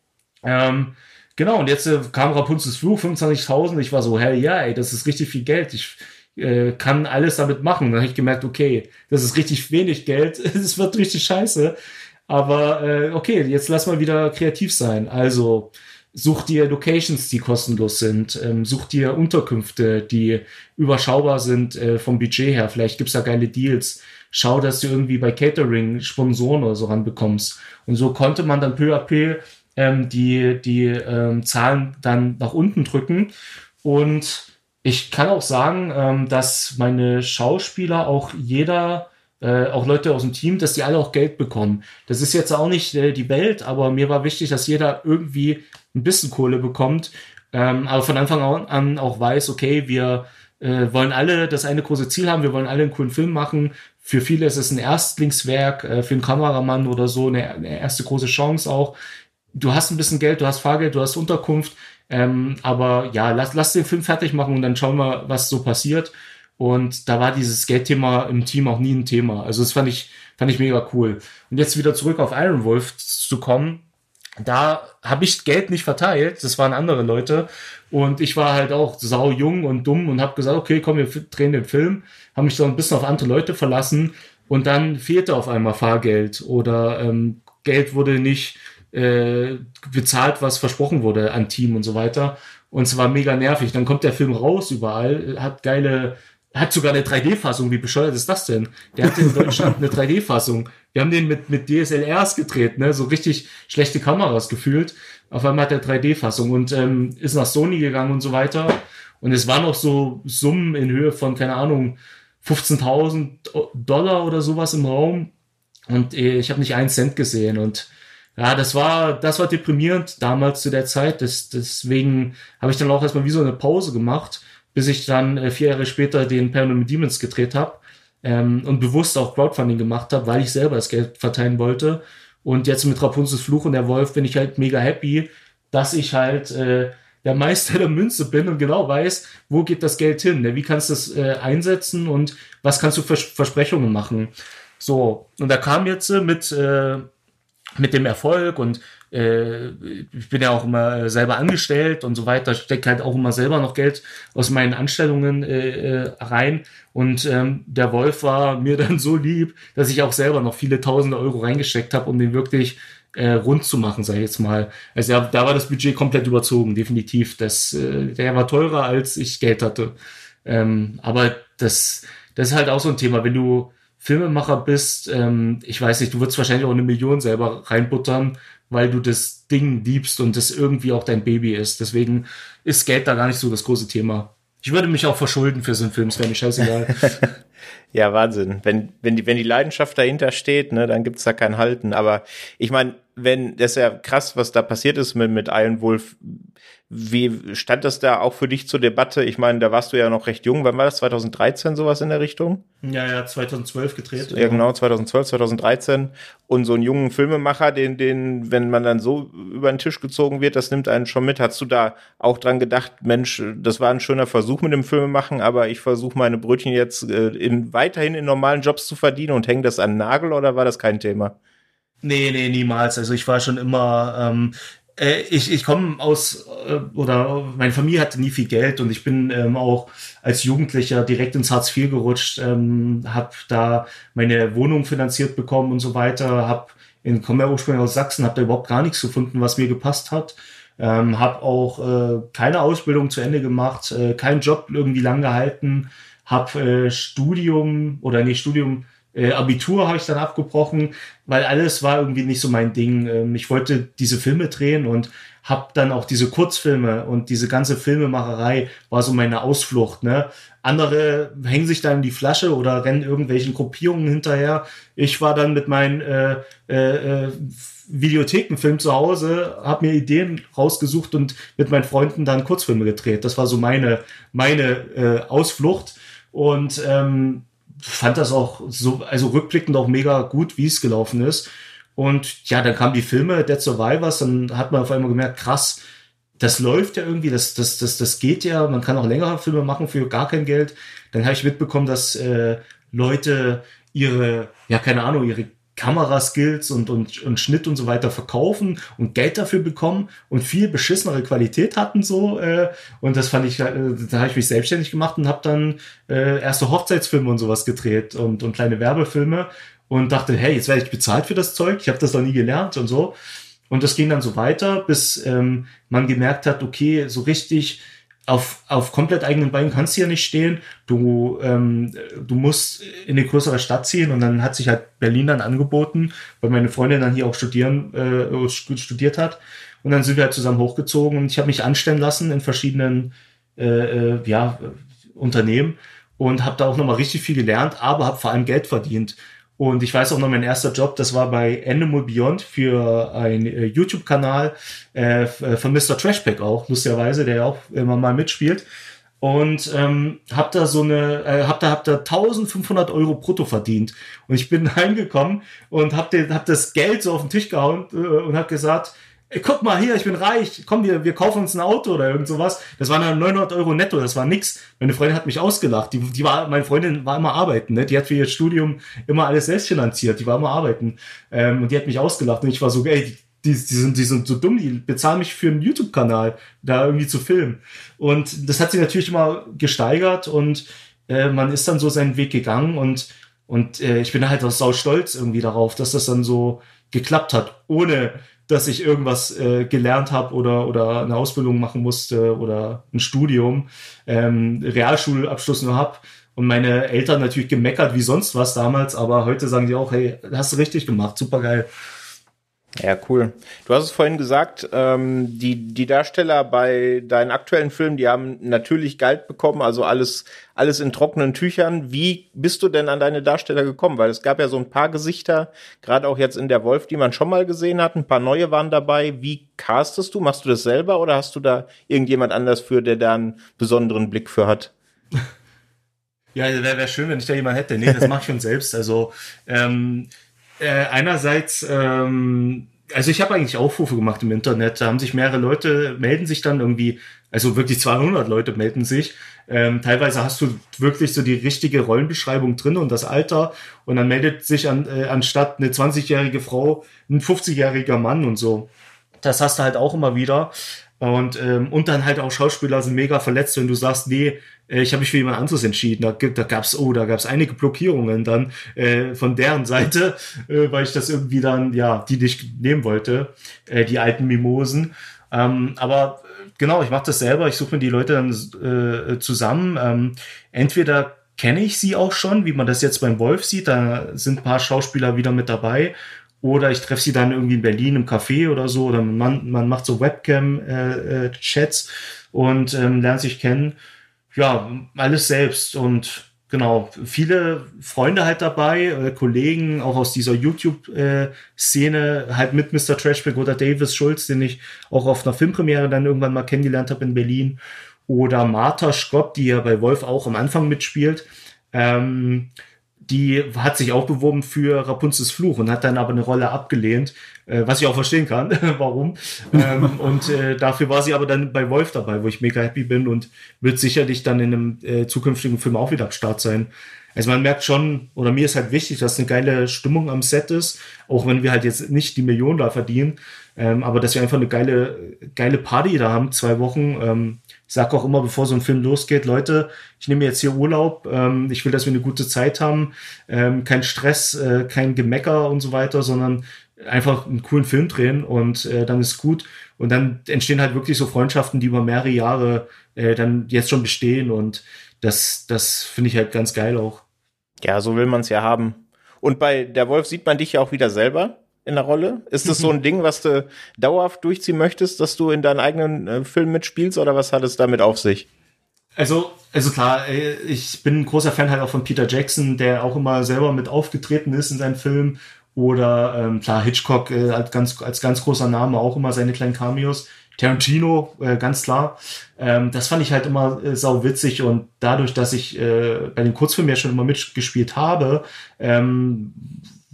Ähm, genau, und jetzt äh, kam Rapunzels Fluch, 25.000. Ich war so, hell ja, ey, das ist richtig viel Geld. Ich äh, kann alles damit machen. Dann habe ich gemerkt, okay, das ist richtig wenig Geld. Es wird richtig scheiße. Aber äh, okay, jetzt lass mal wieder kreativ sein. Also Such dir Locations, die kostenlos sind. Ähm, such dir Unterkünfte, die überschaubar sind äh, vom Budget her. Vielleicht gibt's da geile Deals. Schau, dass du irgendwie bei Catering Sponsoren oder so ranbekommst. Und so konnte man dann peu à peu ähm, die, die ähm, Zahlen dann nach unten drücken. Und ich kann auch sagen, ähm, dass meine Schauspieler auch jeder äh, auch Leute aus dem Team, dass die alle auch Geld bekommen. Das ist jetzt auch nicht äh, die Welt, aber mir war wichtig, dass jeder irgendwie ein bisschen Kohle bekommt, ähm, aber von Anfang an auch weiß, okay, wir äh, wollen alle das eine große Ziel haben, wir wollen alle einen coolen Film machen. Für viele ist es ein Erstlingswerk, äh, für einen Kameramann oder so eine, eine erste große Chance auch. Du hast ein bisschen Geld, du hast Fahrgeld, du hast Unterkunft, ähm, aber ja, lass, lass den Film fertig machen und dann schauen wir, was so passiert. Und da war dieses Geldthema im Team auch nie ein Thema. Also das fand ich, fand ich mega cool. Und jetzt wieder zurück auf Iron Wolf zu kommen. Da habe ich Geld nicht verteilt, das waren andere Leute. Und ich war halt auch sau jung und dumm und habe gesagt, okay, komm, wir drehen den Film. Habe mich so ein bisschen auf andere Leute verlassen. Und dann fehlte auf einmal Fahrgeld oder ähm, Geld wurde nicht äh, bezahlt, was versprochen wurde an Team und so weiter. Und es war mega nervig. Dann kommt der Film raus überall, hat geile, hat sogar eine 3D-Fassung. Wie bescheuert ist das denn? Der hat in Deutschland eine 3D-Fassung. Wir haben den mit, mit DSLRs gedreht, ne? So richtig schlechte Kameras gefühlt. Auf einmal hat er 3D-Fassung und ähm, ist nach Sony gegangen und so weiter. Und es waren noch so Summen in Höhe von, keine Ahnung, 15.000 Dollar oder sowas im Raum. Und äh, ich habe nicht einen Cent gesehen. Und ja, das war, das war deprimierend damals zu der Zeit. Das, deswegen habe ich dann auch erstmal wie so eine Pause gemacht, bis ich dann äh, vier Jahre später den Paranormal Demons gedreht habe ähm, und bewusst auch Crowdfunding gemacht habe, weil ich selber das Geld verteilen wollte. Und jetzt mit Rapunzels Fluch und der Wolf bin ich halt mega happy, dass ich halt äh, der Meister der Münze bin und genau weiß, wo geht das Geld hin, ne? wie kannst du es äh, einsetzen und was kannst du für Versprechungen machen. So, und da kam jetzt äh, mit äh, mit dem Erfolg und äh, ich bin ja auch immer selber angestellt und so weiter, stecke halt auch immer selber noch Geld aus meinen Anstellungen äh, äh, rein. Und ähm, der Wolf war mir dann so lieb, dass ich auch selber noch viele tausende Euro reingesteckt habe, um den wirklich äh, rund zu machen, sag ich jetzt mal. Also ja, da war das Budget komplett überzogen, definitiv. Das, äh, der war teurer, als ich Geld hatte. Ähm, aber das, das ist halt auch so ein Thema, wenn du Filmemacher bist, ähm, ich weiß nicht, du würdest wahrscheinlich auch eine Million selber reinbuttern, weil du das Ding liebst und das irgendwie auch dein Baby ist. Deswegen ist Geld da gar nicht so das große Thema. Ich würde mich auch verschulden für so einen Film, es wäre mir scheißegal. ja, Wahnsinn. Wenn, wenn, die, wenn die Leidenschaft dahinter steht, ne, dann gibt's da kein Halten. Aber ich meine, wenn, das ist ja krass, was da passiert ist mit, mit Iron Wolf. Wie stand das da auch für dich zur Debatte? Ich meine, da warst du ja noch recht jung. Wann war das? 2013 sowas in der Richtung? Ja, ja, 2012 gedreht. Ja, genau, 2012, 2013. Und so einen jungen Filmemacher, den, den, wenn man dann so über den Tisch gezogen wird, das nimmt einen schon mit. Hast du da auch dran gedacht, Mensch, das war ein schöner Versuch mit dem Filmemachen, aber ich versuche meine Brötchen jetzt äh, in, weiterhin in normalen Jobs zu verdienen und hänge das an den Nagel oder war das kein Thema? Nee, nee, niemals. Also ich war schon immer, ähm, äh, ich, ich komme aus, äh, oder meine Familie hatte nie viel Geld und ich bin ähm, auch als Jugendlicher direkt ins Hartz IV gerutscht, ähm, habe da meine Wohnung finanziert bekommen und so weiter, habe in komme ja ursprünglich aus Sachsen, habe da überhaupt gar nichts gefunden, was mir gepasst hat. Ähm, habe auch äh, keine Ausbildung zu Ende gemacht, äh, keinen Job irgendwie lang gehalten, habe äh, Studium oder nee, Studium äh, Abitur habe ich dann abgebrochen, weil alles war irgendwie nicht so mein Ding. Ähm, ich wollte diese Filme drehen und habe dann auch diese Kurzfilme und diese ganze Filmemacherei war so meine Ausflucht. Ne? Andere hängen sich dann in die Flasche oder rennen irgendwelchen Gruppierungen hinterher. Ich war dann mit meinen äh, äh, äh Videothekenfilm zu Hause, habe mir Ideen rausgesucht und mit meinen Freunden dann Kurzfilme gedreht. Das war so meine meine äh, Ausflucht und ähm, fand das auch so, also rückblickend auch mega gut, wie es gelaufen ist. Und ja, dann kamen die Filme Dead Survivors, dann hat man auf einmal gemerkt, krass, das läuft ja irgendwie, das, das, das, das geht ja, man kann auch längere Filme machen für gar kein Geld. Dann habe ich mitbekommen, dass äh, Leute ihre, ja, keine Ahnung, ihre Kameraskills und, und, und Schnitt und so weiter verkaufen und Geld dafür bekommen und viel beschissenere Qualität hatten so äh, und das fand ich äh, da habe ich mich selbstständig gemacht und habe dann äh, erste Hochzeitsfilme und sowas gedreht und und kleine Werbefilme und dachte hey jetzt werde ich bezahlt für das Zeug. Ich habe das noch nie gelernt und so. Und das ging dann so weiter bis ähm, man gemerkt hat okay so richtig auf, auf komplett eigenen Beinen kannst du ja nicht stehen. Du, ähm, du musst in eine größere Stadt ziehen und dann hat sich halt Berlin dann angeboten, weil meine Freundin dann hier auch studieren, äh, studiert hat. Und dann sind wir halt zusammen hochgezogen und ich habe mich anstellen lassen in verschiedenen äh, äh, ja, Unternehmen und habe da auch nochmal richtig viel gelernt, aber habe vor allem Geld verdient. Und ich weiß auch noch, mein erster Job, das war bei Animal Beyond für einen äh, YouTube-Kanal äh, äh von Mr. Trashpack auch, lustigerweise, der ja auch immer mal mitspielt. und ähm, hab da so eine, äh, hab da, hab da 1500 Euro brutto verdient. Und ich bin heimgekommen und hab, den, hab das Geld so auf den Tisch gehauen äh, und hab gesagt, guck mal hier, ich bin reich, komm, wir, wir kaufen uns ein Auto oder irgend sowas. Das waren dann 900 Euro netto, das war nix. Meine Freundin hat mich ausgelacht. Die, die war, meine Freundin war immer arbeiten, ne? Die hat für ihr Studium immer alles selbst finanziert. Die war immer arbeiten. Ähm, und die hat mich ausgelacht. Und ich war so, ey, die, die, die, sind, die sind so dumm, die bezahlen mich für einen YouTube-Kanal, da irgendwie zu filmen. Und das hat sich natürlich immer gesteigert und äh, man ist dann so seinen Weg gegangen und, und äh, ich bin halt auch sau stolz irgendwie darauf, dass das dann so geklappt hat, ohne dass ich irgendwas äh, gelernt habe oder, oder eine Ausbildung machen musste oder ein Studium, ähm, Realschulabschluss nur habe. Und meine Eltern natürlich gemeckert wie sonst was damals, aber heute sagen die auch, hey, hast du richtig gemacht, super geil. Ja, cool. Du hast es vorhin gesagt, ähm, die, die Darsteller bei deinen aktuellen Filmen, die haben natürlich Geld bekommen, also alles, alles in trockenen Tüchern. Wie bist du denn an deine Darsteller gekommen? Weil es gab ja so ein paar Gesichter, gerade auch jetzt in der Wolf, die man schon mal gesehen hat. Ein paar neue waren dabei. Wie castest du? Machst du das selber oder hast du da irgendjemand anders für, der da einen besonderen Blick für hat? Ja, wäre wär schön, wenn ich da jemand hätte. Nee, das mache ich schon selbst. Also, ähm, äh, einerseits, ähm, also ich habe eigentlich Aufrufe gemacht im Internet, da haben sich mehrere Leute, melden sich dann irgendwie, also wirklich 200 Leute melden sich. Ähm, teilweise hast du wirklich so die richtige Rollenbeschreibung drin und das Alter und dann meldet sich an, äh, anstatt eine 20-jährige Frau ein 50-jähriger Mann und so. Das hast du halt auch immer wieder. Und, ähm, und dann halt auch Schauspieler sind mega verletzt, wenn du sagst, nee, äh, ich habe mich für jemand anderes entschieden. Da, da gab's oh, da gab's einige Blockierungen dann äh, von deren Seite, äh, weil ich das irgendwie dann, ja, die nicht nehmen wollte, äh, die alten Mimosen. Ähm, aber äh, genau, ich mache das selber. Ich suche mir die Leute dann äh, zusammen. Ähm, entweder kenne ich sie auch schon, wie man das jetzt beim Wolf sieht. Da sind ein paar Schauspieler wieder mit dabei. Oder ich treffe sie dann irgendwie in Berlin im Café oder so. Oder man, man macht so Webcam-Chats äh, und ähm, lernt sich kennen ja, alles selbst und genau, viele Freunde halt dabei, äh, Kollegen auch aus dieser YouTube-Szene, äh, halt mit Mr. Trashback oder Davis Schulz, den ich auch auf einer Filmpremiere dann irgendwann mal kennengelernt habe in Berlin. Oder Martha Schropp, die ja bei Wolf auch am Anfang mitspielt. Ähm, die hat sich auch beworben für Rapunzels Fluch und hat dann aber eine Rolle abgelehnt, äh, was ich auch verstehen kann, warum. Ähm, und äh, dafür war sie aber dann bei Wolf dabei, wo ich mega happy bin und wird sicherlich dann in einem äh, zukünftigen Film auch wieder am Start sein. Also man merkt schon, oder mir ist halt wichtig, dass eine geile Stimmung am Set ist, auch wenn wir halt jetzt nicht die Millionen da verdienen, ähm, aber dass wir einfach eine geile, geile Party da haben, zwei Wochen. Ähm, sage auch immer, bevor so ein Film losgeht, Leute, ich nehme jetzt hier Urlaub, ähm, ich will, dass wir eine gute Zeit haben, ähm, kein Stress, äh, kein Gemecker und so weiter, sondern einfach einen coolen Film drehen und äh, dann ist gut. Und dann entstehen halt wirklich so Freundschaften, die über mehrere Jahre äh, dann jetzt schon bestehen und das, das finde ich halt ganz geil auch. Ja, so will man es ja haben. Und bei der Wolf sieht man dich ja auch wieder selber in der Rolle? Ist das so ein Ding, was du dauerhaft durchziehen möchtest, dass du in deinen eigenen äh, Film mitspielst oder was hat es damit auf sich? Also, also klar, äh, ich bin ein großer Fan halt auch von Peter Jackson, der auch immer selber mit aufgetreten ist in seinen Filmen. Oder ähm, klar, Hitchcock äh, als, ganz, als ganz großer Name auch immer seine kleinen Cameos. Tarantino, äh, ganz klar. Ähm, das fand ich halt immer äh, sau witzig und dadurch, dass ich äh, bei den Kurzfilmen ja schon immer mitgespielt habe, ähm,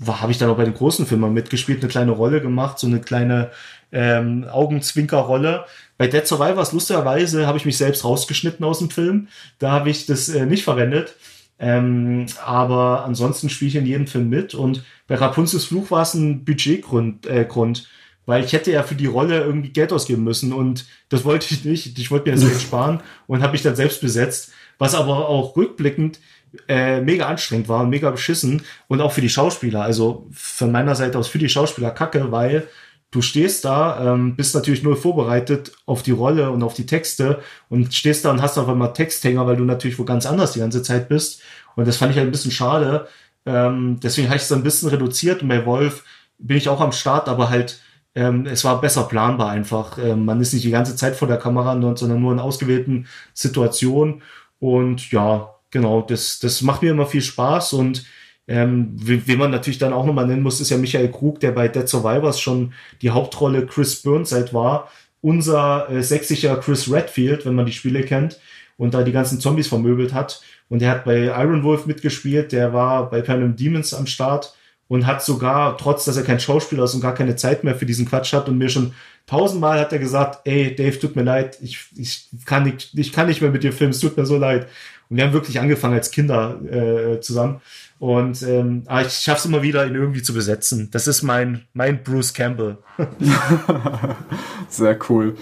habe ich dann auch bei den großen Filmen mitgespielt, eine kleine Rolle gemacht, so eine kleine ähm, Augenzwinkerrolle. Bei Dead Survivors, lustigerweise, habe ich mich selbst rausgeschnitten aus dem Film. Da habe ich das äh, nicht verwendet. Ähm, aber ansonsten spiele ich in jedem Film mit. Und bei Rapunzels Fluch war es ein Budgetgrund, äh, Grund, weil ich hätte ja für die Rolle irgendwie Geld ausgeben müssen und das wollte ich nicht. Ich wollte mir das Geld sparen und habe mich dann selbst besetzt. Was aber auch rückblickend äh, mega anstrengend war und mega beschissen und auch für die Schauspieler. Also von meiner Seite aus für die Schauspieler kacke, weil du stehst da, ähm, bist natürlich nur vorbereitet auf die Rolle und auf die Texte und stehst da und hast auf einmal Texthänger, weil du natürlich wo ganz anders die ganze Zeit bist. Und das fand ich halt ein bisschen schade. Ähm, deswegen habe ich es ein bisschen reduziert und bei Wolf bin ich auch am Start, aber halt ähm, es war besser planbar einfach. Ähm, man ist nicht die ganze Zeit vor der Kamera, sondern nur in ausgewählten Situationen. Und ja, genau, das, das macht mir immer viel Spaß und ähm, wen man natürlich dann auch nochmal nennen muss, ist ja Michael Krug, der bei Dead Survivors schon die Hauptrolle Chris Burnside war. Unser äh, sächsischer Chris Redfield, wenn man die Spiele kennt. und da die ganzen Zombies vermöbelt hat. Und er hat bei Iron Wolf mitgespielt, der war bei Planet Demons am Start und hat sogar, trotz dass er kein Schauspieler ist und gar keine Zeit mehr für diesen Quatsch hat und mir schon tausendmal hat er gesagt, ey, Dave, tut mir leid, ich, ich, kann, nicht, ich kann nicht mehr mit dir filmen, es tut mir so leid. Und wir haben wirklich angefangen als Kinder äh, zusammen. Und ähm, aber ich schaffe es immer wieder, ihn irgendwie zu besetzen. Das ist mein, mein Bruce Campbell. Sehr cool.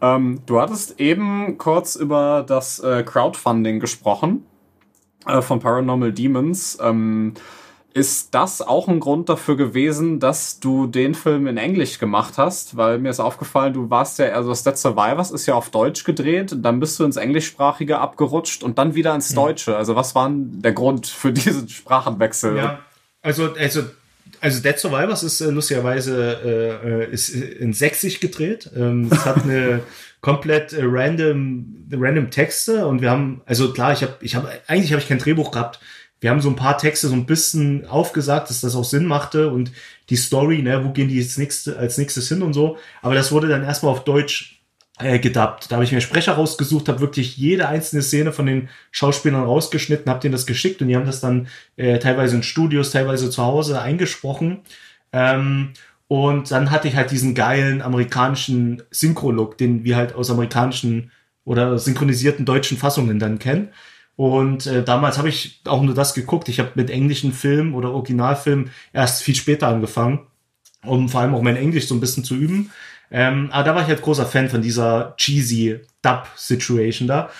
Ähm, du hattest eben kurz über das äh, Crowdfunding gesprochen äh, von Paranormal Demons. Ähm, ist das auch ein Grund dafür gewesen, dass du den Film in Englisch gemacht hast? Weil mir ist aufgefallen, du warst ja, also Dead Survivors ist ja auf Deutsch gedreht, dann bist du ins Englischsprachige abgerutscht und dann wieder ins. Deutsche. Also was war der Grund für diesen Sprachenwechsel? Ja, also, also, also Dead Survivors ist äh, lustigerweise äh, ist in Sächsisch gedreht. Ähm, es hat eine komplett äh, random, random Texte und wir haben, also klar, ich habe, ich habe, eigentlich habe ich kein Drehbuch gehabt wir haben so ein paar Texte so ein bisschen aufgesagt, dass das auch Sinn machte und die Story, ne, wo gehen die jetzt nächste, als nächstes hin und so. Aber das wurde dann erstmal auf Deutsch äh, gedubbt. Da habe ich mir Sprecher rausgesucht, habe wirklich jede einzelne Szene von den Schauspielern rausgeschnitten, habe denen das geschickt und die haben das dann äh, teilweise in Studios, teilweise zu Hause eingesprochen. Ähm, und dann hatte ich halt diesen geilen amerikanischen Synchro-Look, den wir halt aus amerikanischen oder synchronisierten deutschen Fassungen dann kennen. Und äh, damals habe ich auch nur das geguckt. Ich habe mit englischen Filmen oder Originalfilmen erst viel später angefangen, um vor allem auch mein Englisch so ein bisschen zu üben. Ähm, aber da war ich halt großer Fan von dieser cheesy Dub-Situation da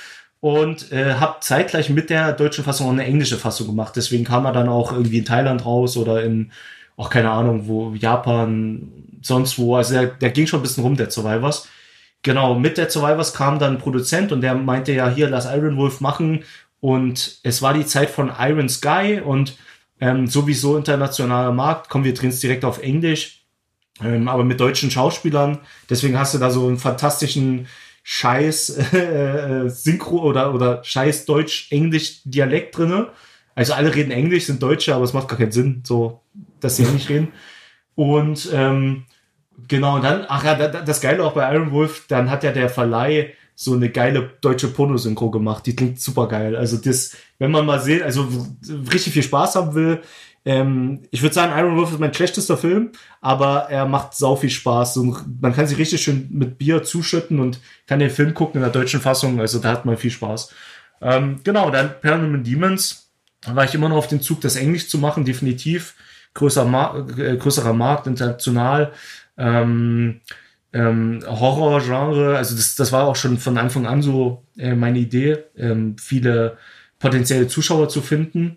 und äh, habe zeitgleich mit der deutschen Fassung auch eine englische Fassung gemacht. Deswegen kam er dann auch irgendwie in Thailand raus oder in, auch keine Ahnung, wo, Japan, sonst wo. Also der, der ging schon ein bisschen rum, der Survivors. Genau, mit der Survivors kam dann ein Produzent und der meinte ja, hier, lass Iron Wolf machen und es war die Zeit von Iron Sky und ähm, sowieso internationaler Markt. Kommen wir drehen es direkt auf Englisch, ähm, aber mit deutschen Schauspielern. Deswegen hast du da so einen fantastischen Scheiß äh, Synchro oder oder Scheiß Deutsch-Englisch-Dialekt drinne. Also alle reden Englisch, sind Deutsche, aber es macht gar keinen Sinn, so dass sie Englisch reden. Und ähm, genau, und dann, ach ja, das Geile auch bei Iron Wolf, dann hat ja der Verleih so eine geile deutsche Pornosynchro gemacht. Die klingt super geil. Also das, wenn man mal sehen, also richtig viel Spaß haben will, ähm, ich würde sagen, Iron Wolf ist mein schlechtester Film, aber er macht sau viel Spaß. Und man kann sich richtig schön mit Bier zuschütten und kann den Film gucken in der deutschen Fassung. Also da hat man viel Spaß. Ähm, genau, dann Paranormal Demons. Da war ich immer noch auf den Zug, das Englisch zu machen, definitiv. Größer Mar äh, größerer Markt, international. Ähm, ähm, Horror-Genre, also das, das war auch schon von Anfang an so äh, meine Idee, ähm, viele potenzielle Zuschauer zu finden.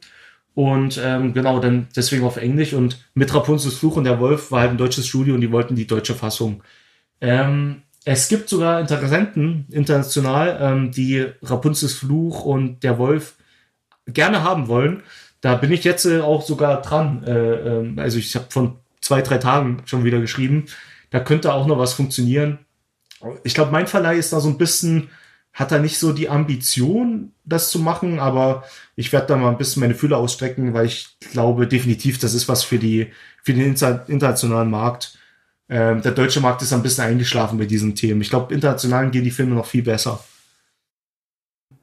Und ähm, genau, dann deswegen auf Englisch und mit Rapunzels Fluch und der Wolf war halt ein deutsches Studio und die wollten die deutsche Fassung. Ähm, es gibt sogar Interessenten international, ähm, die Rapunzels Fluch und der Wolf gerne haben wollen. Da bin ich jetzt äh, auch sogar dran. Äh, äh, also ich habe von zwei, drei Tagen schon wieder geschrieben da könnte auch noch was funktionieren. Ich glaube, mein Verleih ist da so ein bisschen, hat da nicht so die Ambition, das zu machen, aber ich werde da mal ein bisschen meine Fühler ausstrecken, weil ich glaube definitiv, das ist was für die, für den internationalen Markt. Ähm, der deutsche Markt ist ein bisschen eingeschlafen bei diesen Themen. Ich glaube, international gehen die Filme noch viel besser.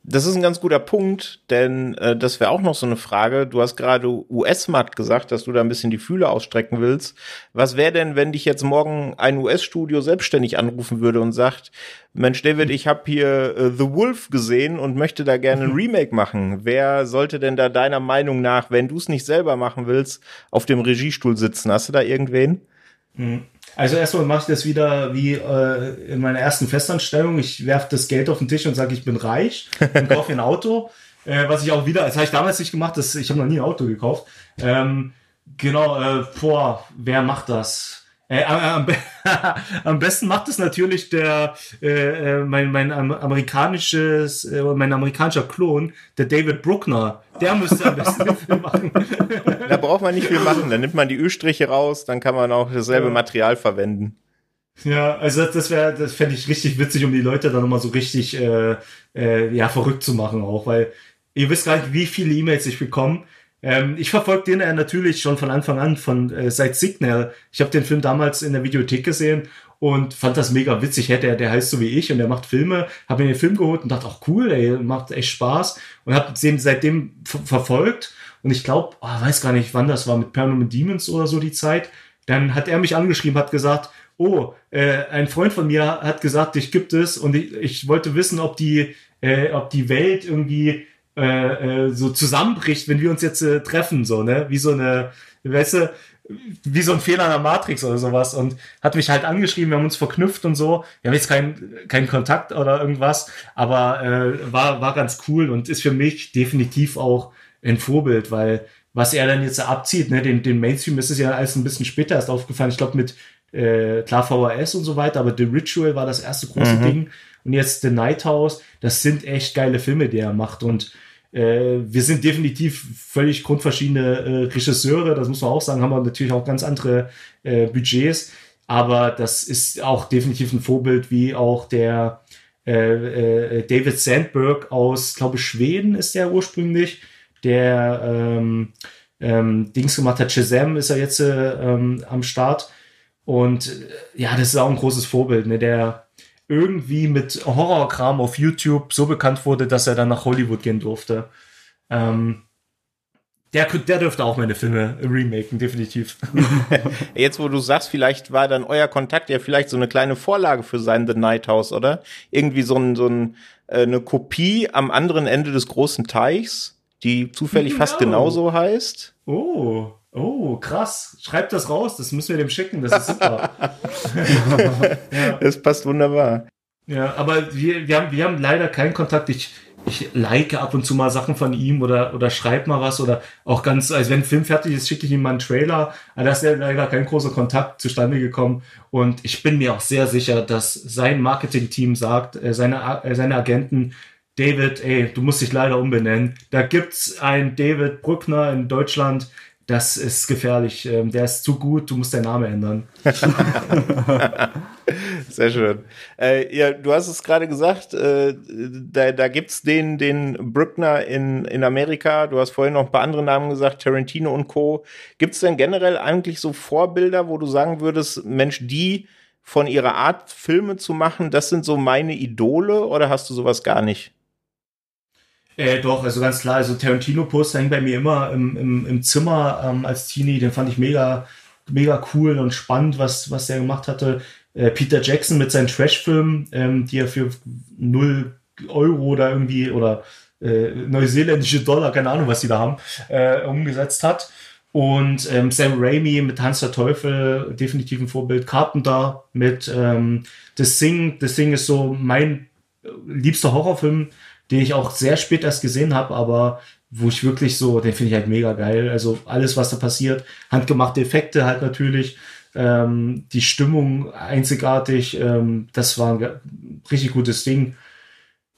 Das ist ein ganz guter Punkt, denn äh, das wäre auch noch so eine Frage. Du hast gerade US-Markt gesagt, dass du da ein bisschen die Fühle ausstrecken willst. Was wäre denn, wenn dich jetzt morgen ein US-Studio selbstständig anrufen würde und sagt, Mensch, David, ich habe hier äh, The Wolf gesehen und möchte da gerne ein Remake machen. Wer sollte denn da deiner Meinung nach, wenn du es nicht selber machen willst, auf dem Regiestuhl sitzen? Hast du da irgendwen? Mhm. Also erstmal mache ich das wieder wie äh, in meiner ersten Festanstellung. Ich werfe das Geld auf den Tisch und sage, ich bin reich und kaufe ein Auto. Äh, was ich auch wieder, das habe ich damals nicht gemacht, das, ich habe noch nie ein Auto gekauft. Ähm, genau, äh, boah, wer macht das? Äh, am, am, besten macht es natürlich der äh, äh mein mein amerikanisches äh, mein amerikanischer Klon, der David Bruckner. Der müsste am besten den Film machen. Da braucht man nicht viel machen. Dann nimmt man die Ö-Striche raus, dann kann man auch dasselbe. Material verwenden. Ja, also das wäre, das fände ich richtig witzig, um die Leute dann nochmal so richtig äh, äh, ja verrückt zu machen auch, weil ihr wisst gar nicht, wie viele E-Mails ich bekomme Ähm, ich verfolge den ja natürlich schon von Anfang an, von äh, seit Signal. Ich habe den Film damals in der Videothek gesehen und fand das mega witzig. Hey, der, der heißt so wie ich und der macht Filme. Habe mir den Film geholt und dachte, auch cool, ey, macht echt Spaß. Und habe den seitdem verfolgt. Und ich glaube, oh, weiß gar nicht, wann das war, mit Paranormal Demons oder so die Zeit. Dann hat er mich angeschrieben, hat gesagt, oh, äh, ein Freund von mir hat gesagt, dich gibt es und ich, ich wollte wissen, ob die, äh, ob die Welt irgendwie äh, äh, so zusammenbricht, wenn wir uns jetzt äh, treffen, so, ne? Wie so eine, weißt du, wie so ein Fehler in der Matrix oder sowas und hat mich halt angeschrieben, wir haben uns verknüpft und so. Wir haben jetzt keinen keinen Kontakt oder irgendwas, aber äh, war, war ganz cool und ist für mich definitiv auch ein Vorbild, weil was er dann jetzt abzieht, ne, den, den Mainstream ist es ja alles ein bisschen später erst aufgefallen. Ich glaube mit äh, klar VHS und so weiter, aber The Ritual war das erste große mhm. Ding. Und jetzt The Night House, das sind echt geile Filme, die er macht. Und äh, wir sind definitiv völlig grundverschiedene äh, Regisseure, das muss man auch sagen, haben wir natürlich auch ganz andere äh, Budgets. Aber das ist auch definitiv ein Vorbild, wie auch der äh, äh, David Sandberg aus, glaube ich, Schweden ist der ursprünglich, der ähm, ähm, Dings gemacht hat. Shazam ist er jetzt äh, ähm, am Start. Und ja, das ist auch ein großes Vorbild, ne? der irgendwie mit Horrorkram auf YouTube so bekannt wurde, dass er dann nach Hollywood gehen durfte. Ähm, der, der dürfte auch meine Filme remaken, definitiv. Jetzt, wo du sagst, vielleicht war dann euer Kontakt ja vielleicht so eine kleine Vorlage für sein The Night House, oder? Irgendwie so, ein, so ein, äh, eine Kopie am anderen Ende des großen Teichs, die zufällig genau. fast genauso heißt. Oh, oh, krass. Schreibt das raus, das müssen wir dem schicken, das ist super. ja. Das passt wunderbar. Ja, aber wir, wir, haben, wir haben leider keinen Kontakt. Ich, ich like ab und zu mal Sachen von ihm oder, oder schreib mal was oder auch ganz, also wenn ein Film fertig ist, schicke ich ihm mal einen Trailer. Aber da ist ja leider kein großer Kontakt zustande gekommen. Und ich bin mir auch sehr sicher, dass sein Marketing-Team sagt, äh, seine, äh, seine Agenten, David, ey, du musst dich leider umbenennen. Da gibt's einen David Brückner in Deutschland, das ist gefährlich. Ähm, der ist zu gut, du musst deinen Namen ändern. Sehr schön. Äh, ja, du hast es gerade gesagt, äh, da, da gibt's den, den Brückner in, in Amerika. Du hast vorhin noch ein paar andere Namen gesagt, Tarantino und Co. Gibt's denn generell eigentlich so Vorbilder, wo du sagen würdest, Mensch, die von ihrer Art, Filme zu machen, das sind so meine Idole oder hast du sowas gar nicht? Äh, doch, also ganz klar, also Tarantino-Poster hängt bei mir immer im, im, im Zimmer ähm, als Teenie, den fand ich mega, mega cool und spannend, was, was der gemacht hatte. Äh, Peter Jackson mit seinen Trash-Filmen, ähm, die er für 0 Euro oder irgendwie oder äh, neuseeländische Dollar, keine Ahnung, was die da haben, äh, umgesetzt hat. Und ähm, Sam Raimi mit Hans der Teufel, definitiv ein Vorbild. Carpenter mit ähm, The Thing. The Thing ist so mein liebster Horrorfilm den ich auch sehr spät erst gesehen habe, aber wo ich wirklich so, den finde ich halt mega geil. Also alles, was da passiert, handgemachte Effekte halt natürlich, ähm, die Stimmung einzigartig, ähm, das war ein richtig gutes Ding.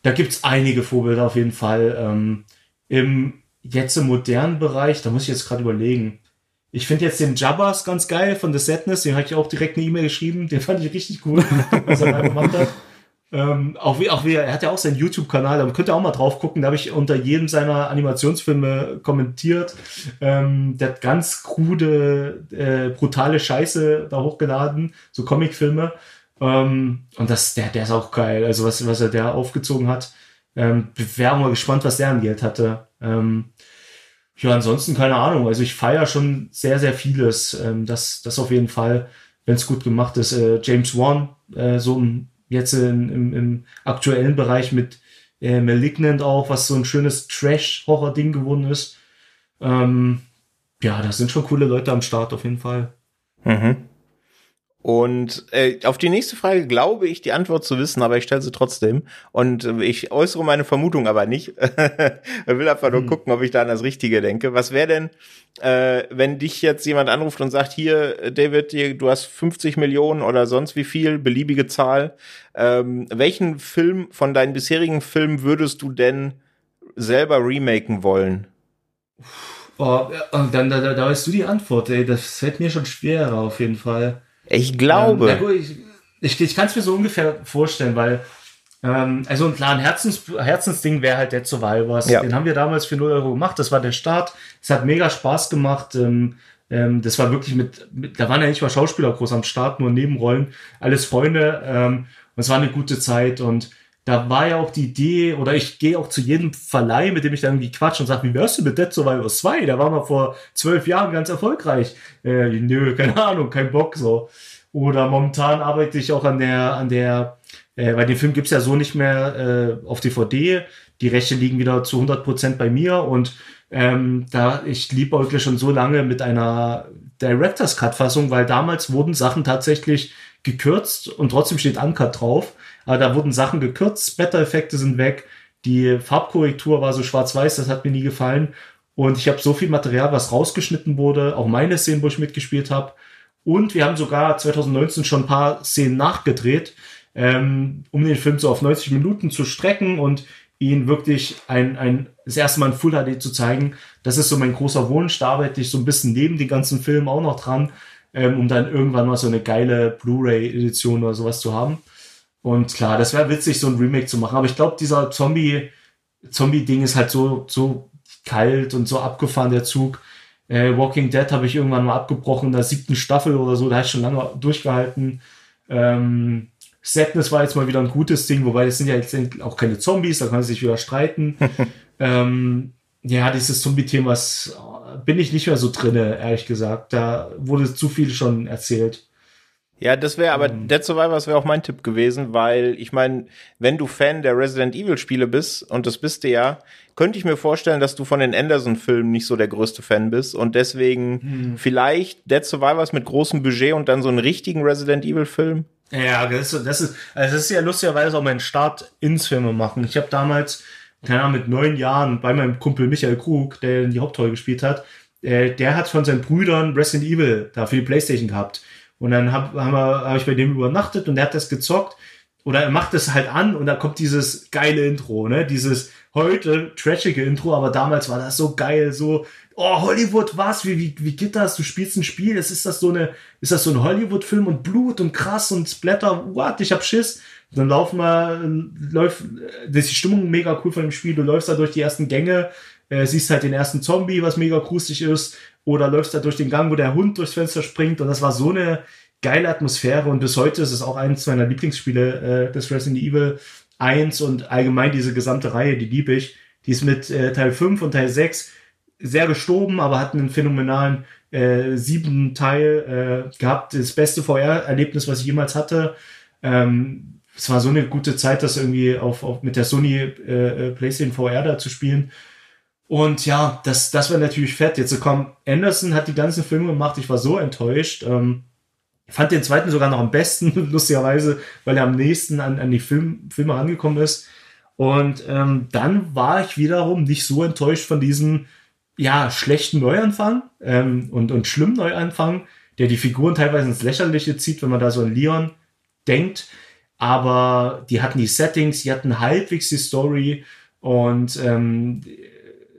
Da gibt's einige Vorbilder auf jeden Fall. Ähm, Im jetzt im modernen Bereich, da muss ich jetzt gerade überlegen. Ich finde jetzt den Jabbas ganz geil von The Sadness, den habe ich auch direkt eine E-Mail geschrieben, den fand ich richtig cool, was er da gemacht hat. Ähm, auch wie, auch wie, er hat ja auch seinen YouTube-Kanal, da könnt ihr auch mal drauf gucken, da habe ich unter jedem seiner Animationsfilme kommentiert. Ähm, der hat ganz krude, äh, brutale Scheiße da hochgeladen, so Comicfilme. Ähm, und das, der, der ist auch geil, also was, was er da aufgezogen hat. Ähm, wäre mal gespannt, was der an Geld hatte. Ähm, ja, ansonsten keine Ahnung. Also ich feiere schon sehr, sehr vieles. Ähm, das, das auf jeden Fall, wenn es gut gemacht ist. Äh, James Wan, äh, so ein jetzt in, im, im aktuellen Bereich mit äh, Malignant auch, was so ein schönes Trash-Horror-Ding geworden ist. Ähm, ja, da sind schon coole Leute am Start auf jeden Fall. Mhm. Und äh, auf die nächste Frage glaube ich die Antwort zu wissen, aber ich stelle sie trotzdem. Und äh, ich äußere meine Vermutung aber nicht. ich will einfach nur hm. gucken, ob ich da an das Richtige denke. Was wäre denn, äh, wenn dich jetzt jemand anruft und sagt, hier, David, hier, du hast 50 Millionen oder sonst wie viel, beliebige Zahl. Ähm, welchen Film von deinen bisherigen Filmen würdest du denn selber remaken wollen? Oh, dann da, da, da weißt du die Antwort, ey. Das fällt mir schon schwerer auf jeden Fall. Ich glaube. Ähm, gut, ich ich, ich kann es mir so ungefähr vorstellen, weil Ähm, also klar, ein Herzens, Herzensding wäre halt Dead Survivors. Ja. Den haben wir damals für 0 Euro gemacht. Das war der Start. Es hat mega Spaß gemacht. Ähm, ähm, das war wirklich mit, mit, da waren ja nicht mal Schauspieler groß am Start, nur Nebenrollen, alles Freunde. Ähm, und es war eine gute Zeit und da war ja auch die Idee, oder ich gehe auch zu jedem Verleih, mit dem ich dann irgendwie quatsch und sage, wie wärst du mit Dead Survivors 2? Der war mal vor zwölf Jahren ganz erfolgreich. Äh, nö, keine Ahnung, kein Bock so. Oder momentan arbeite ich auch an der, an der, äh, weil den Film gibt's ja so nicht mehr äh, auf DVD. Die Rechte liegen wieder zu 100 Prozent bei mir und ähm, da ich liebäugle schon so lange mit einer Director's Cut Fassung, weil damals wurden Sachen tatsächlich gekürzt und trotzdem steht Uncut drauf. Aber da wurden Sachen gekürzt, Splatter-Effekte sind weg, die Farbkorrektur war so schwarz-weiß, das hat mir nie gefallen. Und ich habe so viel Material, was rausgeschnitten wurde, auch meine Szenen, wo ich mitgespielt habe. Und wir haben sogar 2019 schon ein paar Szenen nachgedreht, ähm, um den Film so auf 90 Minuten zu strecken und ihn wirklich ein, ein, das erste Mal in Full HD zu zeigen. Das ist so mein großer Wunsch. Da arbeite ich so ein bisschen neben den ganzen Filmen auch noch dran, ähm, um dann irgendwann mal so eine geile Blu-ray-Edition oder sowas zu haben. Und klar, das wäre witzig, so ein Remake zu machen. Aber ich glaube, dieser Zombie, Zombie-Ding ist halt so, so kalt und so abgefahren, der Zug. Äh, Walking Dead habe ich irgendwann mal abgebrochen, in der siebten Staffel oder so, da habe schon lange durchgehalten. Ähm, Sadness war jetzt mal wieder ein gutes Ding, wobei das sind ja jetzt auch keine Zombies, da kann man sich wieder streiten. ähm, ja, dieses Zombie-Thema bin ich nicht mehr so drinne, ehrlich gesagt. Da wurde zu viel schon erzählt. Ja, das wäre aber ähm. Dead Survivors wäre auch mein Tipp gewesen, weil ich meine, wenn du Fan der Resident Evil Spiele bist und das bist du ja, könnte ich mir vorstellen, dass du von den Anderson Filmen nicht so der größte Fan bist und deswegen hm. vielleicht Dead Survivors mit großem Budget und dann so einen richtigen Resident Evil Film. Ja, das ist, das ist, also das ist ja lustigerweise auch mein Start ins Filme machen. Ich habe damals, keine Ahnung, mit neun Jahren bei meinem Kumpel Michael Krug, der die Hauptrolle gespielt hat, äh, der hat von seinen Brüdern Resident Evil da für die Playstation gehabt. Und dann habe hab ich bei dem übernachtet und der hat das gezockt. Oder er macht das halt an und da kommt dieses geile Intro, ne? Dieses heute trashige Intro, aber damals war das so geil, so, oh, Hollywood, was? Wie, wie, wie geht das? Du spielst ein Spiel, ist, ist das so eine, ist das so ein Hollywood-Film und Blut und krass und Splatter, what? Ich hab Schiss. Dann laufen wir, läuft, das ist die Stimmung mega cool von dem Spiel, du läufst da durch die ersten Gänge, äh, siehst halt den ersten Zombie, was mega gruselig ist, oder läufst da durch den Gang, wo der Hund durchs Fenster springt. Und das war so eine geile Atmosphäre. Und bis heute ist es auch eines meiner Lieblingsspiele äh, des Resident Evil 1 und allgemein diese gesamte Reihe, die liebe ich. Die ist mit äh, Teil 5 und Teil 6 sehr gestorben, aber hat einen phänomenalen äh, sieben Teil äh, gehabt. Das beste VR-Erlebnis, was ich jemals hatte. Ähm, es war so eine gute Zeit, das irgendwie auf, auf mit der Sony äh, äh PlayStation VR da zu spielen. Und ja, das, das war natürlich fett. Jetzt kommt Anderson hat die ganzen Filme gemacht. Ich war so enttäuscht. Ähm, fand den zweiten sogar noch am besten, lustigerweise, weil er am nächsten an, an die Film, Filme angekommen ist. Und ähm, dann war ich wiederum nicht so enttäuscht von diesem ja schlechten Neuanfang ähm, und und schlimmen Neuanfang, der die Figuren teilweise ins Lächerliche zieht, wenn man da so an Leon denkt. Aber die hatten die Settings, die hatten halbwegs die Story und ähm,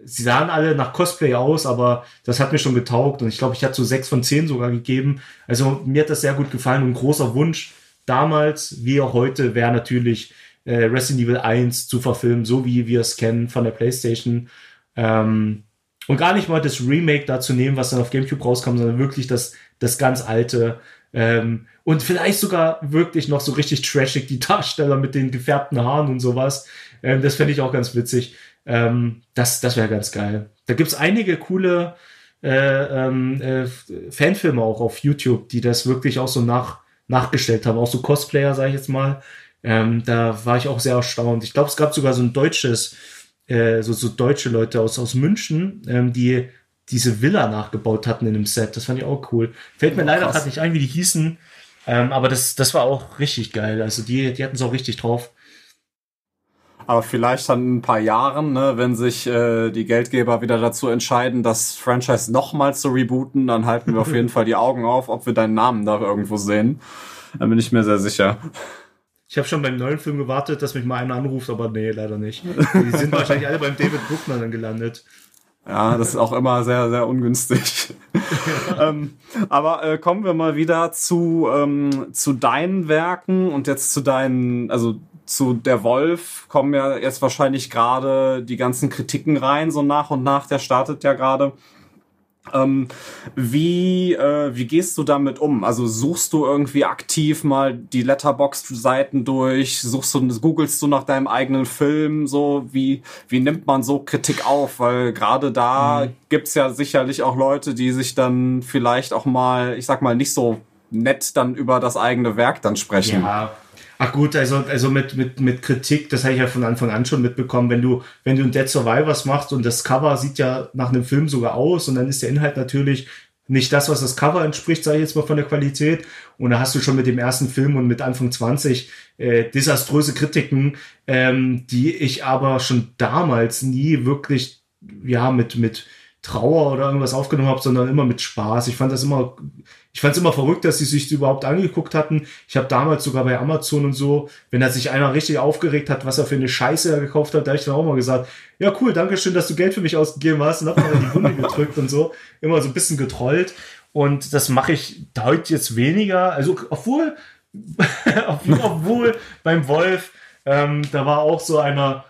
sie sahen alle nach Cosplay aus, aber das hat mir schon getaugt und ich glaube, ich hatte so sechs von zehn sogar gegeben. Also mir hat das sehr gut gefallen und großer Wunsch damals wie auch heute wäre natürlich äh, Resident Evil 1 zu verfilmen, so wie wir es kennen von der PlayStation. Ähm, und gar nicht mal das Remake da zu nehmen, was dann auf GameCube rauskam, sondern wirklich das, das ganz alte. Ähm, und vielleicht sogar wirklich noch so richtig trashig, die Darsteller mit den gefärbten Haaren und sowas. Ähm, das fände ich auch ganz witzig. Ähm, das das wäre ganz geil. Da gibt's einige coole äh, ähm, äh, Fanfilme auch auf YouTube, die das wirklich auch so nach, nachgestellt haben. Auch so Cosplayer, sage ich jetzt mal. Ähm, da war ich auch sehr erstaunt. Ich glaube, es gab sogar so ein deutsches, äh, so, so deutsche Leute aus, aus München, ähm, die diese Villa nachgebaut hatten in einem Set. Das fand ich auch cool. Fällt mir oh, leider gerade nicht ein, wie die hießen. Ähm, aber das, das war auch richtig geil. Also die, die hatten es auch richtig drauf. Aber vielleicht dann in ein paar Jahren, ne, wenn sich äh, die Geldgeber wieder dazu entscheiden, das Franchise nochmal zu rebooten, dann halten wir auf jeden Fall die Augen auf, ob wir deinen Namen da irgendwo sehen. Da bin ich mir sehr sicher. Ich habe schon beim neuen Film gewartet, dass mich mal einer anruft, aber nee, leider nicht. Die sind wahrscheinlich alle beim David Bruckner dann gelandet. Ja, das ist auch immer sehr, sehr ungünstig. ähm, aber äh, kommen wir mal wieder zu, ähm, zu deinen Werken und jetzt zu deinen, also zu Der Wolf kommen ja jetzt wahrscheinlich gerade die ganzen Kritiken rein, so nach und nach. Der startet ja gerade. Ähm, wie, äh, wie gehst du damit um? Also suchst du irgendwie aktiv mal die Letterboxd-Seiten durch? Suchst du, googelst du nach deinem eigenen Film? So, wie, wie nimmt man so Kritik auf? Weil gerade da mhm. gibt's ja sicherlich auch Leute, die sich dann vielleicht auch mal, ich sag mal, nicht so nett dann über das eigene Werk dann sprechen. Ja, Ach gut, also, also mit, mit, mit Kritik, das habe ich ja von Anfang an schon mitbekommen, wenn du, wenn du ein Dead Survivors machst und das Cover sieht ja nach einem Film sogar aus und dann ist der Inhalt natürlich nicht das, was das Cover entspricht, sage ich jetzt mal von der Qualität. Und da hast du schon mit dem ersten Film und mit Anfang 20 äh, desaströse Kritiken, ähm, die ich aber schon damals nie wirklich, ja, mit, mit Trauer oder irgendwas aufgenommen habe, sondern immer mit Spaß. Ich fand das immer, ich fand es immer verrückt, dass sie sich überhaupt angeguckt hatten. Ich habe damals sogar bei Amazon und so, wenn da sich einer richtig aufgeregt hat, was er für eine Scheiße er gekauft hat, da habe ich dann auch mal gesagt, ja cool, danke schön, dass du Geld für mich ausgegeben hast und hab mal die Wunde gedrückt und so. Immer so ein bisschen getrollt. Und das mache ich heute jetzt weniger. Also obwohl, obwohl beim Wolf, ähm, da war auch so einer,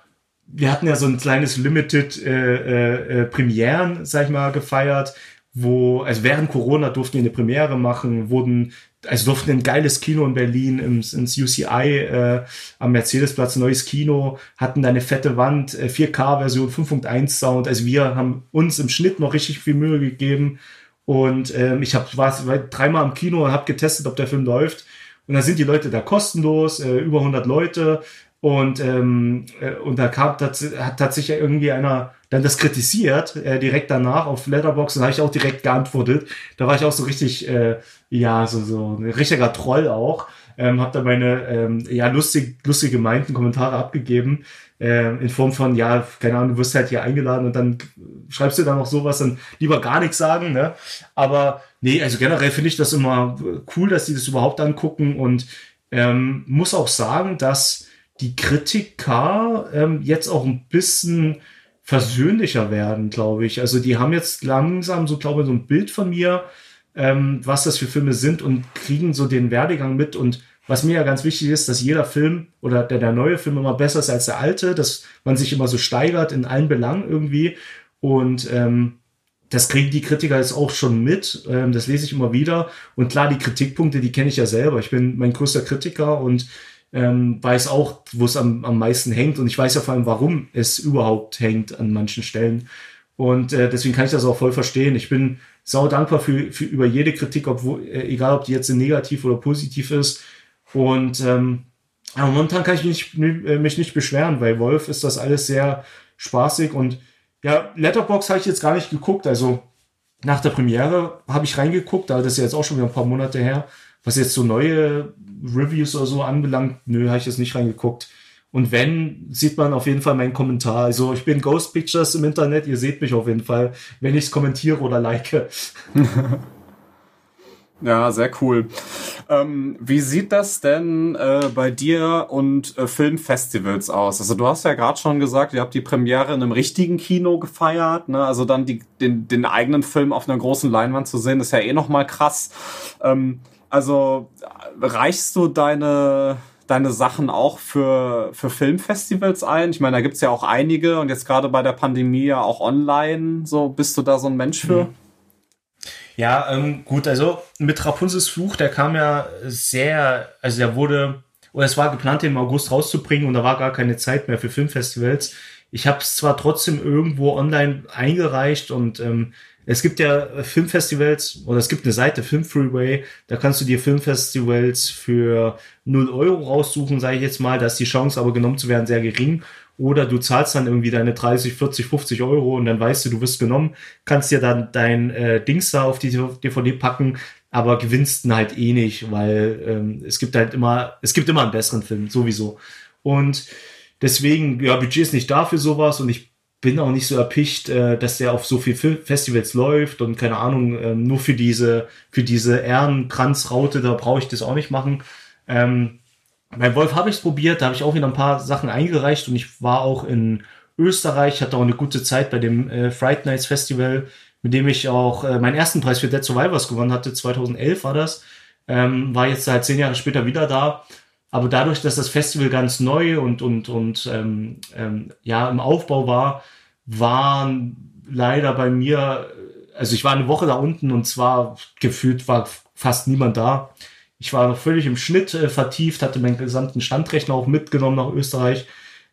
wir hatten ja so ein kleines Limited äh, äh, äh, Premieren, sag ich mal, gefeiert, wo, also während Corona durften wir eine Premiere machen, wurden, also durften ein geiles Kino in Berlin ins, ins UCI äh, am Mercedesplatz, neues Kino, hatten da eine fette Wand, äh, 4K-Version, 5.1 Sound. Also wir haben uns im Schnitt noch richtig viel Mühe gegeben. Und ähm, ich hab, war, dreimal im Kino und habe getestet, ob der Film läuft. Und da sind die Leute da kostenlos, äh, über 100 Leute. Und, ähm, äh, und da kam, hat tatsächlich irgendwie einer dann das kritisiert, äh, direkt danach auf Letterbox und habe ich auch direkt geantwortet. Da war ich auch so richtig, äh, ja, so, so ein richtiger Troll auch. Ähm, habe da meine ähm, ja lustig, lustig gemeinten Kommentare abgegeben äh, in Form von ja keine Ahnung du wirst halt hier eingeladen und dann schreibst du dann noch sowas dann lieber gar nichts sagen ne aber nee also generell finde ich das immer cool dass die das überhaupt angucken und ähm, muss auch sagen dass die Kritiker ähm, jetzt auch ein bisschen versöhnlicher werden, glaube ich. Also die haben jetzt langsam so, glaube ich, so ein Bild von mir, ähm, was das für Filme sind und kriegen so den Werdegang mit. Und was mir ja ganz wichtig ist, dass jeder Film oder der, der neue Film immer besser ist als der alte, dass man sich immer so steigert in allen Belangen irgendwie. Und ähm, das kriegen die Kritiker jetzt auch schon mit. Ähm, das lese ich immer wieder. Und klar, die Kritikpunkte, die kenne ich ja selber. Ich bin mein größter Kritiker und ähm, weiß auch, wo es am, am meisten hängt und ich weiß ja vor allem, warum es überhaupt hängt an manchen Stellen. Und äh, deswegen kann ich das auch voll verstehen. Ich bin sau dankbar für, für über jede Kritik, obwohl, äh, egal ob die jetzt negativ oder positiv ist. Und ähm, aber momentan kann ich mich nicht, äh, mich nicht beschweren, weil Wolf ist das alles sehr spaßig und ja, Letterbox habe ich jetzt gar nicht geguckt. Also nach der Premiere habe ich reingeguckt, aber das ist ja jetzt auch schon wieder ein paar Monate her. Was jetzt so neue Reviews oder so anbelangt, nö, habe ich jetzt nicht reingeguckt. Und wenn, sieht man auf jeden Fall meinen Kommentar. Also ich bin Ghost Pictures im Internet, ihr seht mich auf jeden Fall, wenn ich es kommentiere oder like. Ja, sehr cool. Ähm, wie sieht das denn äh, bei dir und äh, Filmfestivals aus? Also du hast ja gerade schon gesagt, ihr habt die Premiere in einem richtigen Kino gefeiert. Ne? Also dann die, den, den eigenen Film auf einer großen Leinwand zu sehen, ist ja eh noch mal krass. Ähm, also reichst du deine deine Sachen auch für, für Filmfestivals ein? Ich meine, da gibt's ja auch einige und jetzt gerade bei der Pandemie ja auch online. So, bist du da so ein Mensch für? Mhm. Ja, ähm, gut, also mit Rapunzels Fluch, der kam ja sehr, also der wurde, oder es war geplant, den im August rauszubringen und da war gar keine Zeit mehr für Filmfestivals. Ich habe es zwar trotzdem irgendwo online eingereicht und ähm, es gibt ja Filmfestivals oder es gibt eine Seite Film Freeway, da kannst du dir Filmfestivals für 0 Euro raussuchen, sage ich jetzt mal, da ist die Chance aber genommen zu werden sehr gering. Oder du zahlst dann irgendwie deine 30, 40, 50 Euro und dann weißt du, du wirst genommen, kannst dir dann dein äh, Dings da auf die DVD packen, aber gewinnst ihn halt eh nicht, weil ähm, es gibt halt immer, es gibt immer einen besseren Film, sowieso. Und deswegen, ja, Budget ist nicht da für sowas und ich bin auch nicht so erpicht, äh, dass der auf so viel Festivals läuft und keine Ahnung, äh, nur für diese, für diese Ehrenkranzraute, da brauche ich das auch nicht machen. Ähm, bei Wolf habe ich es probiert, da habe ich auch wieder ein paar Sachen eingereicht und ich war auch in Österreich, hatte auch eine gute Zeit bei dem äh, Fright Nights Festival, mit dem ich auch äh, meinen ersten Preis für Dead Survivors gewonnen hatte, 2011 war das. Ähm, war jetzt halt zehn Jahre später wieder da Aber dadurch, dass das Festival ganz neu und, und, und ähm, ähm, ja, im Aufbau war, waren leider bei mir, also ich war eine Woche da unten und zwar gefühlt war fast niemand da. Ich war noch völlig im Schnitt äh, vertieft, hatte meinen gesamten Standrechner auch mitgenommen nach Österreich.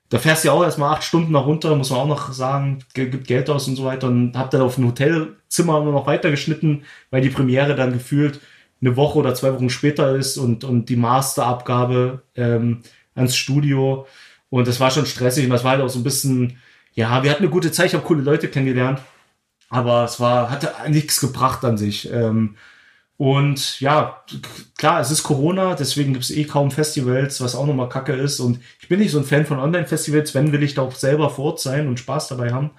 Da fährst du ja auch erstmal acht Stunden nach runter, muss man auch noch sagen, gibt Geld aus und so weiter und hab dann auf ein Hotelzimmer nur noch weitergeschnitten, weil die Premiere dann gefühlt eine Woche oder zwei Wochen später ist und, und die Masterabgabe ähm, ans Studio. Und das war schon stressig und das war halt auch so ein bisschen, ja, wir hatten eine gute Zeit, ich habe coole Leute kennengelernt, aber es war, hatte nichts gebracht an sich. Ähm, und ja, klar, es ist Corona, deswegen gibt es eh kaum Festivals, was auch nochmal kacke ist. Und ich bin nicht so ein Fan von Online-Festivals, wenn will ich da auch selber vor Ort sein und Spaß dabei haben.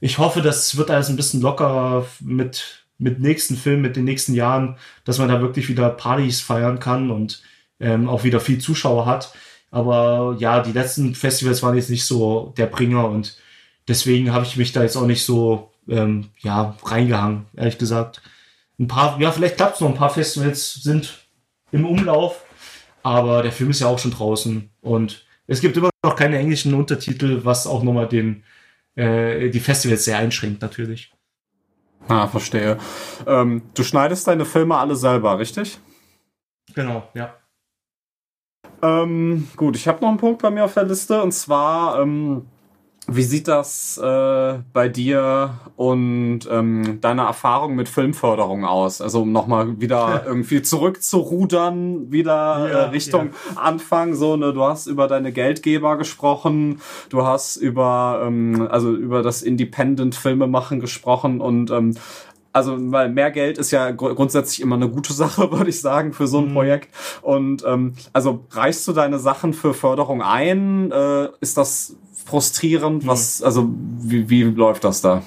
Ich hoffe, das wird alles ein bisschen lockerer mit, mit nächsten Filmen, mit den nächsten Jahren, dass man da wirklich wieder Partys feiern kann und ähm, auch wieder viel Zuschauer hat. Aber ja, die letzten Festivals waren jetzt nicht so der Bringer und deswegen habe ich mich da jetzt auch nicht so ähm, ja, reingehangen, ehrlich gesagt ein paar, ja, vielleicht klappt es noch, ein paar Festivals sind im Umlauf, aber der Film ist ja auch schon draußen und es gibt immer noch keine englischen Untertitel, was auch nochmal den, äh, die Festivals sehr einschränkt, natürlich. Ah, verstehe. Ähm, du schneidest deine Filme alle selber, richtig? Genau, ja. Ähm, gut, ich habe noch einen Punkt bei mir auf der Liste und zwar ähm, wie sieht das äh, bei dir und ähm, deiner Erfahrung mit Filmförderung aus? Also um nochmal wieder irgendwie zurückzurudern, wieder ja, äh, Richtung ja. Anfang. So, ne, du hast über deine Geldgeber gesprochen, du hast über ähm, also über das Independent-Filmemachen gesprochen und ähm, also weil mehr Geld ist ja gr grundsätzlich immer eine gute Sache, würde ich sagen, für so ein mhm. Projekt. Und ähm, also reichst du deine Sachen für Förderung ein? Äh, ist das frustrierend? Was, also wie, wie läuft das da?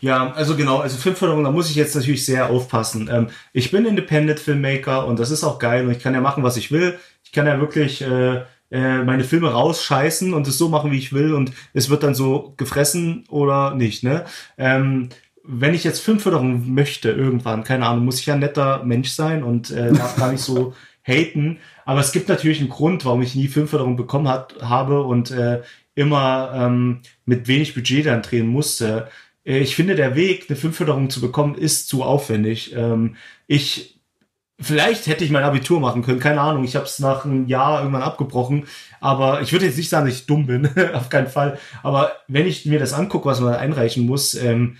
Ja, also genau, also Filmförderung, da muss ich jetzt natürlich sehr aufpassen. Ähm, ich bin Independent Filmmaker und das ist auch geil und ich kann ja machen, was ich will. Ich kann ja wirklich äh, äh, meine Filme rausscheißen und es so machen, wie ich will und es wird dann so gefressen oder nicht. Ne? Ähm, wenn ich jetzt Filmförderung möchte irgendwann, keine Ahnung, muss ich ja ein netter Mensch sein und äh, darf gar nicht so haten. Aber es gibt natürlich einen Grund, warum ich nie Filmförderung bekommen hat, habe und äh, immer ähm, mit wenig Budget dann drehen musste. Äh, ich finde, der Weg, eine Filmförderung zu bekommen, ist zu aufwendig. Ähm, ich Vielleicht hätte ich mein Abitur machen können, keine Ahnung. Ich habe es nach einem Jahr irgendwann abgebrochen. Aber ich würde jetzt nicht sagen, dass ich dumm bin, auf keinen Fall. Aber wenn ich mir das angucke, was man einreichen muss, ähm,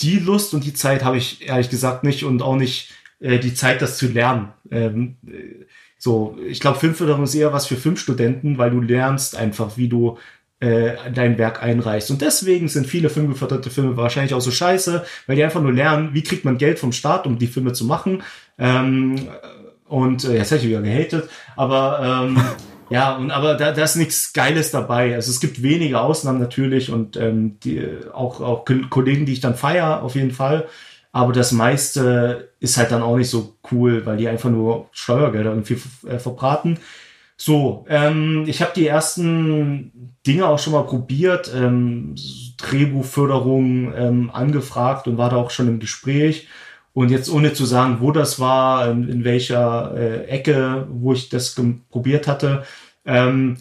die Lust und die Zeit habe ich ehrlich gesagt nicht und auch nicht äh, die Zeit, das zu lernen. Ähm, äh, so, ich glaube, Filmförderung ist eher was für Filmstudenten, weil du lernst einfach, wie du dein Werk einreichst. Und deswegen sind viele filmgeförderte Filme wahrscheinlich auch so scheiße, weil die einfach nur lernen, wie kriegt man Geld vom Staat, um die Filme zu machen. Ähm, und äh, jetzt hätte ich wieder gehatet, aber ähm, ja, und aber da, da ist nichts Geiles dabei. Also es gibt wenige Ausnahmen natürlich und ähm, die, auch, auch Kollegen, die ich dann feier, auf jeden Fall. Aber das meiste ist halt dann auch nicht so cool, weil die einfach nur Steuergelder irgendwie äh, verbraten. So, ähm, ich habe die ersten Dinge auch schon mal probiert, ähm, Drehbuchförderung ähm, angefragt und war da auch schon im Gespräch. Und jetzt ohne zu sagen, wo das war, in, in welcher äh, Ecke, wo ich das probiert hatte. Ähm,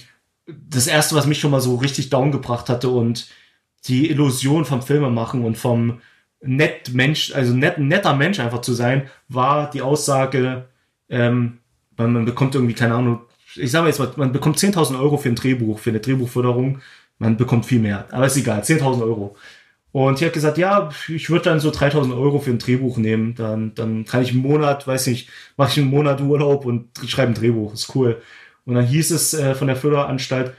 das erste, was mich schon mal so richtig down gebracht hatte und die Illusion vom Filmemachen und vom nett Mensch, also net, netter Mensch einfach zu sein, war die Aussage, ähm, man, man bekommt irgendwie, keine Ahnung, ich sage jetzt mal, man bekommt 10.000 Euro für ein Drehbuch, für eine Drehbuchförderung. Man bekommt viel mehr. Aber ist egal, 10.000 Euro. Und ich habe gesagt, ja, ich würde dann so 3.000 Euro für ein Drehbuch nehmen. Dann, dann kann ich einen Monat, weiß nicht, mache ich einen Monat Urlaub und schreibe ein Drehbuch. Ist cool. Und dann hieß es äh, von der Förderanstalt,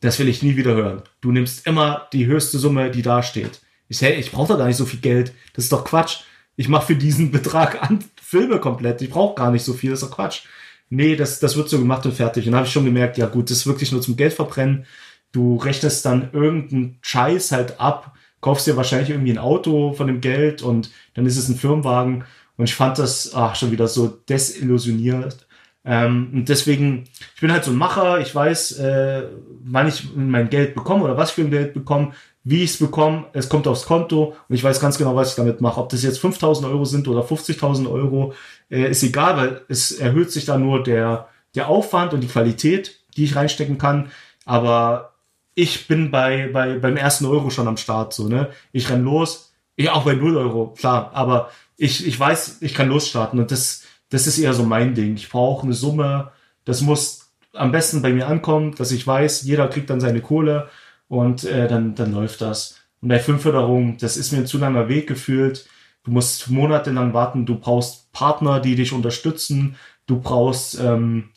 das will ich nie wieder hören. Du nimmst immer die höchste Summe, die da steht. Ich, hey, ich brauche da gar nicht so viel Geld. Das ist doch Quatsch. Ich mache für diesen Betrag an Filme komplett. Ich brauche gar nicht so viel. Das ist doch Quatsch nee, das, das wird so gemacht und fertig. Und dann habe ich schon gemerkt, ja gut, das ist wirklich nur zum Geld verbrennen. Du rechnest dann irgendeinen Scheiß halt ab, kaufst dir wahrscheinlich irgendwie ein Auto von dem Geld und dann ist es ein Firmenwagen. Und ich fand das ach, schon wieder so desillusioniert. Ähm, und deswegen, ich bin halt so ein Macher, ich weiß, äh, wann ich mein Geld bekomme oder was ich für ein Geld bekomme, wie ich es bekomme, es kommt aufs Konto und ich weiß ganz genau, was ich damit mache. Ob das jetzt 5000 Euro sind oder 50.000 Euro, äh, ist egal, weil es erhöht sich da nur der, der Aufwand und die Qualität die ich reinstecken kann. Aber ich bin bei, bei beim ersten Euro schon am Start. So, ne? Ich renn los, ja, auch bei 0 Euro, klar, aber ich, ich weiß, ich kann losstarten und das, das ist eher so mein Ding. Ich brauche eine Summe, das muss am besten bei mir ankommen, dass ich weiß, jeder kriegt dann seine Kohle und äh, dann, dann läuft das. Und bei Filmförderung, das ist mir ein zu langer Weg gefühlt. Du musst monatelang warten, du brauchst Partner, die dich unterstützen, du brauchst ähm,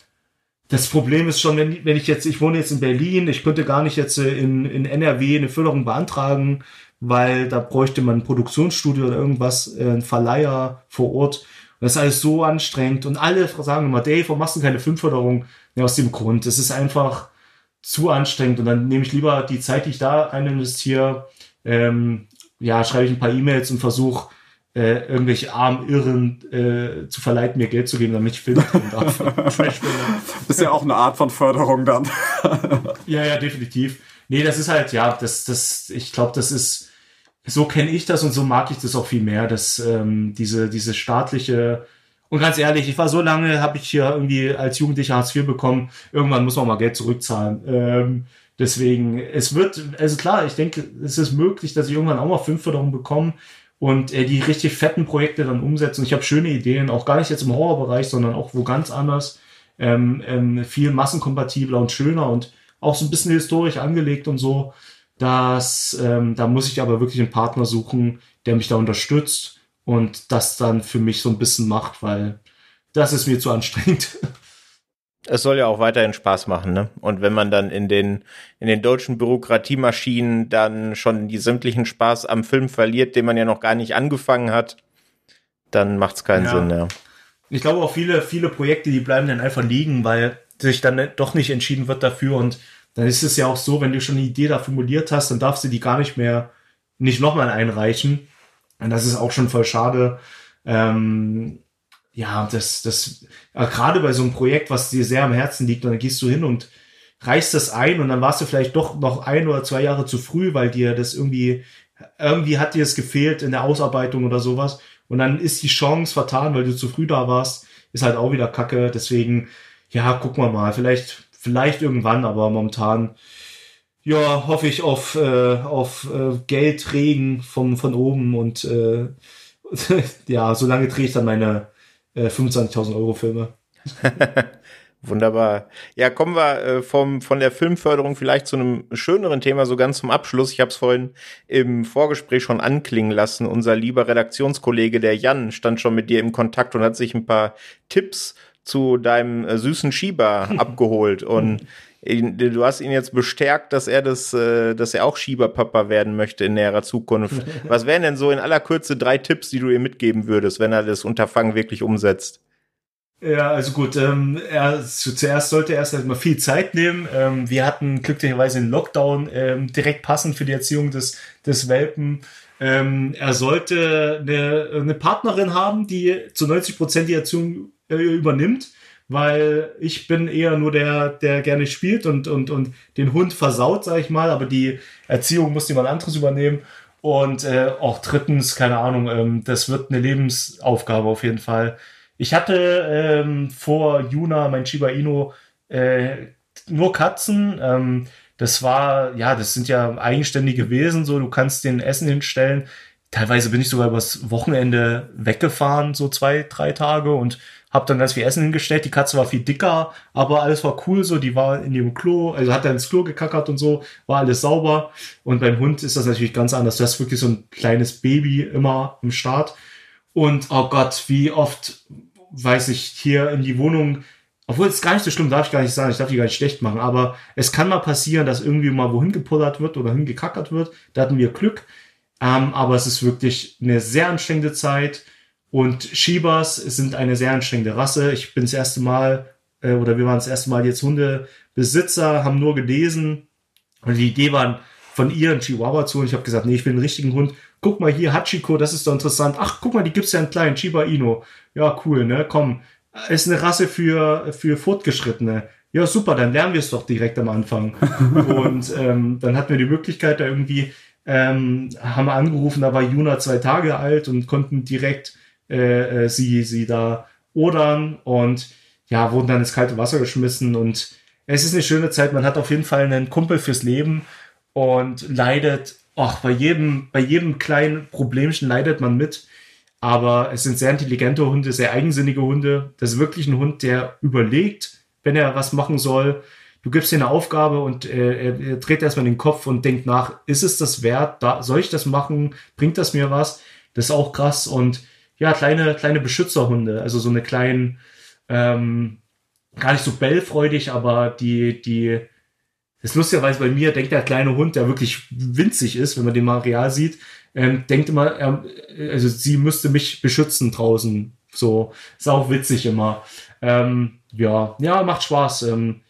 das Problem ist schon, wenn, wenn ich jetzt, ich wohne jetzt in Berlin, ich könnte gar nicht jetzt äh, in, in NRW eine Förderung beantragen, weil da bräuchte man ein Produktionsstudio oder irgendwas, äh, ein Verleiher vor Ort. Und das ist alles so anstrengend. Und alle sagen immer, Dave, warum machst du keine Filmförderung? Ja, aus dem Grund. Es ist einfach zu anstrengend. Und dann nehme ich lieber die Zeit, die ich da rein investiere, ähm, ja, schreibe ich ein paar E-Mails und versuche, äh, irgendwelche armen Irren äh, zu verleiten, mir Geld zu geben, damit ich Filme tun darf. ist ja auch eine Art von Förderung dann. ja, ja, definitiv. Nee, das ist halt, ja, das, das, ich glaube, das ist, so kenne ich das und so mag ich das auch viel mehr, dass ähm, diese, diese staatliche und ganz ehrlich, ich war so lange, habe ich hier irgendwie als Jugendlicher Hartz IV bekommen, irgendwann muss man mal Geld zurückzahlen. Ähm, deswegen, es wird, also klar, ich denke, es ist möglich, dass ich irgendwann auch mal fünf Förderungen bekomme und äh, die richtig fetten Projekte dann umsetzen. Ich habe schöne Ideen, auch gar nicht jetzt im Horrorbereich, sondern auch wo ganz anders, ähm, ähm, viel massenkompatibler und schöner und auch so ein bisschen historisch angelegt und so. Das, ähm, da muss ich aber wirklich einen Partner suchen, der mich da unterstützt und das dann für mich so ein bisschen macht, weil das ist mir zu anstrengend. Es soll ja auch weiterhin Spaß machen, ne? Und wenn man dann in den, in den deutschen Bürokratiemaschinen dann schon die sämtlichen Spaß am Film verliert, den man ja noch gar nicht angefangen hat, dann macht's keinen ja. Sinn, ja. Ich glaube auch viele, viele Projekte, die bleiben dann einfach liegen, weil sich dann doch nicht entschieden wird dafür und dann ist es ja auch so, wenn du schon eine Idee da formuliert hast, dann darfst du die gar nicht mehr, nicht nochmal einreichen. Und das ist auch schon voll schade. Ähm, ja, das, das, ja, gerade bei so einem Projekt, was dir sehr am Herzen liegt, dann gehst du hin und reißt das ein und dann warst du vielleicht doch noch ein oder zwei Jahre zu früh, weil dir das irgendwie, irgendwie hat dir es gefehlt in der Ausarbeitung oder sowas. Und dann ist die Chance vertan, weil du zu früh da warst, ist halt auch wieder Kacke. Deswegen, ja, gucken wir mal. Vielleicht, vielleicht irgendwann, aber momentan, ja, hoffe ich auf, äh, auf äh, Geldregen vom, von oben und äh, ja, solange drehe ich dann meine äh, 25.000 Euro Filme. Wunderbar. Ja, kommen wir äh, vom, von der Filmförderung vielleicht zu einem schöneren Thema, so ganz zum Abschluss. Ich habe es vorhin im Vorgespräch schon anklingen lassen. Unser lieber Redaktionskollege, der Jan, stand schon mit dir im Kontakt und hat sich ein paar Tipps zu deinem äh, süßen Schieber abgeholt. Und du hast ihn jetzt bestärkt, dass er das, äh, dass er auch Schieberpapa werden möchte in näherer Zukunft. Was wären denn so in aller Kürze drei Tipps, die du ihm mitgeben würdest, wenn er das Unterfangen wirklich umsetzt? Ja, also gut, ähm, er, zuerst sollte er erst mal viel Zeit nehmen. Ähm, wir hatten glücklicherweise einen Lockdown ähm, direkt passend für die Erziehung des, des Welpen. Ähm, er sollte eine, eine Partnerin haben, die zu 90 Prozent die Erziehung äh, übernimmt weil ich bin eher nur der, der gerne spielt und, und, und den Hund versaut, sag ich mal, aber die Erziehung muss jemand anderes übernehmen. Und äh, auch drittens, keine Ahnung, ähm, das wird eine Lebensaufgabe auf jeden Fall. Ich hatte ähm, vor Juna, mein Shiba Inu, äh, nur Katzen. Ähm, das war, ja, das sind ja eigenständige Wesen, so, du kannst den Essen hinstellen. Teilweise bin ich sogar übers Wochenende weggefahren, so zwei, drei Tage und hab dann ganz viel Essen hingestellt. Die Katze war viel dicker, aber alles war cool so. Die war in ihrem Klo, also hat er ins Klo gekackert und so, war alles sauber. Und beim Hund ist das natürlich ganz anders. Du hast wirklich so ein kleines Baby immer im Start. Und oh Gott, wie oft, weiß ich, hier in die Wohnung, obwohl es gar nicht so schlimm, darf ich gar nicht sagen, ich darf die gar nicht schlecht machen, aber es kann mal passieren, dass irgendwie mal wohin gepullert wird oder hingekackert wird. Da hatten wir Glück. Ähm, aber es ist wirklich eine sehr anstrengende Zeit und Shibas sind eine sehr anstrengende Rasse. Ich bin das erste Mal, äh, oder wir waren das erste Mal jetzt Hundebesitzer, haben nur gelesen. Und die Idee war, von ihr einen Chihuahua zu. Und ich habe gesagt, nee, ich will einen richtigen Hund. Guck mal hier, Hachiko, das ist doch interessant. Ach, guck mal, die gibt's ja einen kleinen, Shiba Inu. Ja, cool, ne? Komm, ist eine Rasse für, für Fortgeschrittene. Ja, super, dann lernen wir es doch direkt am Anfang. und ähm, dann hatten wir die Möglichkeit, da irgendwie, ähm, haben wir angerufen, da war Juna zwei Tage alt und konnten direkt äh, äh, sie, sie da odern und ja, wurden dann ins kalte Wasser geschmissen und es ist eine schöne Zeit. Man hat auf jeden Fall einen Kumpel fürs Leben und leidet, ach, bei jedem, bei jedem kleinen Problemchen leidet man mit. Aber es sind sehr intelligente Hunde, sehr eigensinnige Hunde. Das ist wirklich ein Hund, der überlegt, wenn er was machen soll. Du gibst ihm eine Aufgabe und äh, er, er dreht erstmal den Kopf und denkt nach, ist es das wert? Da, soll ich das machen? Bringt das mir was? Das ist auch krass. Und ja, kleine, kleine Beschützerhunde, also so eine kleinen, ähm, gar nicht so bellfreudig, aber die, die, das ist lustigerweise bei mir, denkt der kleine Hund, der wirklich winzig ist, wenn man den mal real sieht, ähm, denkt immer, ähm, also sie müsste mich beschützen draußen. So, ist auch witzig immer. Ähm, ja, ja, macht Spaß. Ähm,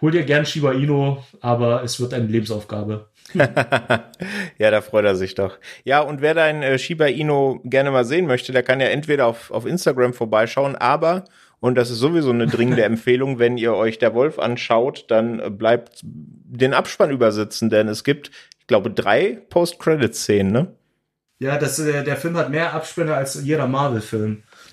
hol dir gern Shiba Inu, aber es wird eine Lebensaufgabe. ja, da freut er sich doch. Ja, und wer dein äh, Shiba Inu gerne mal sehen möchte, der kann ja entweder auf, auf Instagram vorbeischauen, aber, und das ist sowieso eine dringende Empfehlung, wenn ihr euch der Wolf anschaut, dann bleibt den Abspann übersitzen, denn es gibt, ich glaube, drei Post-Credit-Szenen, ne? Ja, das, äh, der Film hat mehr Abspänne als jeder Marvel-Film.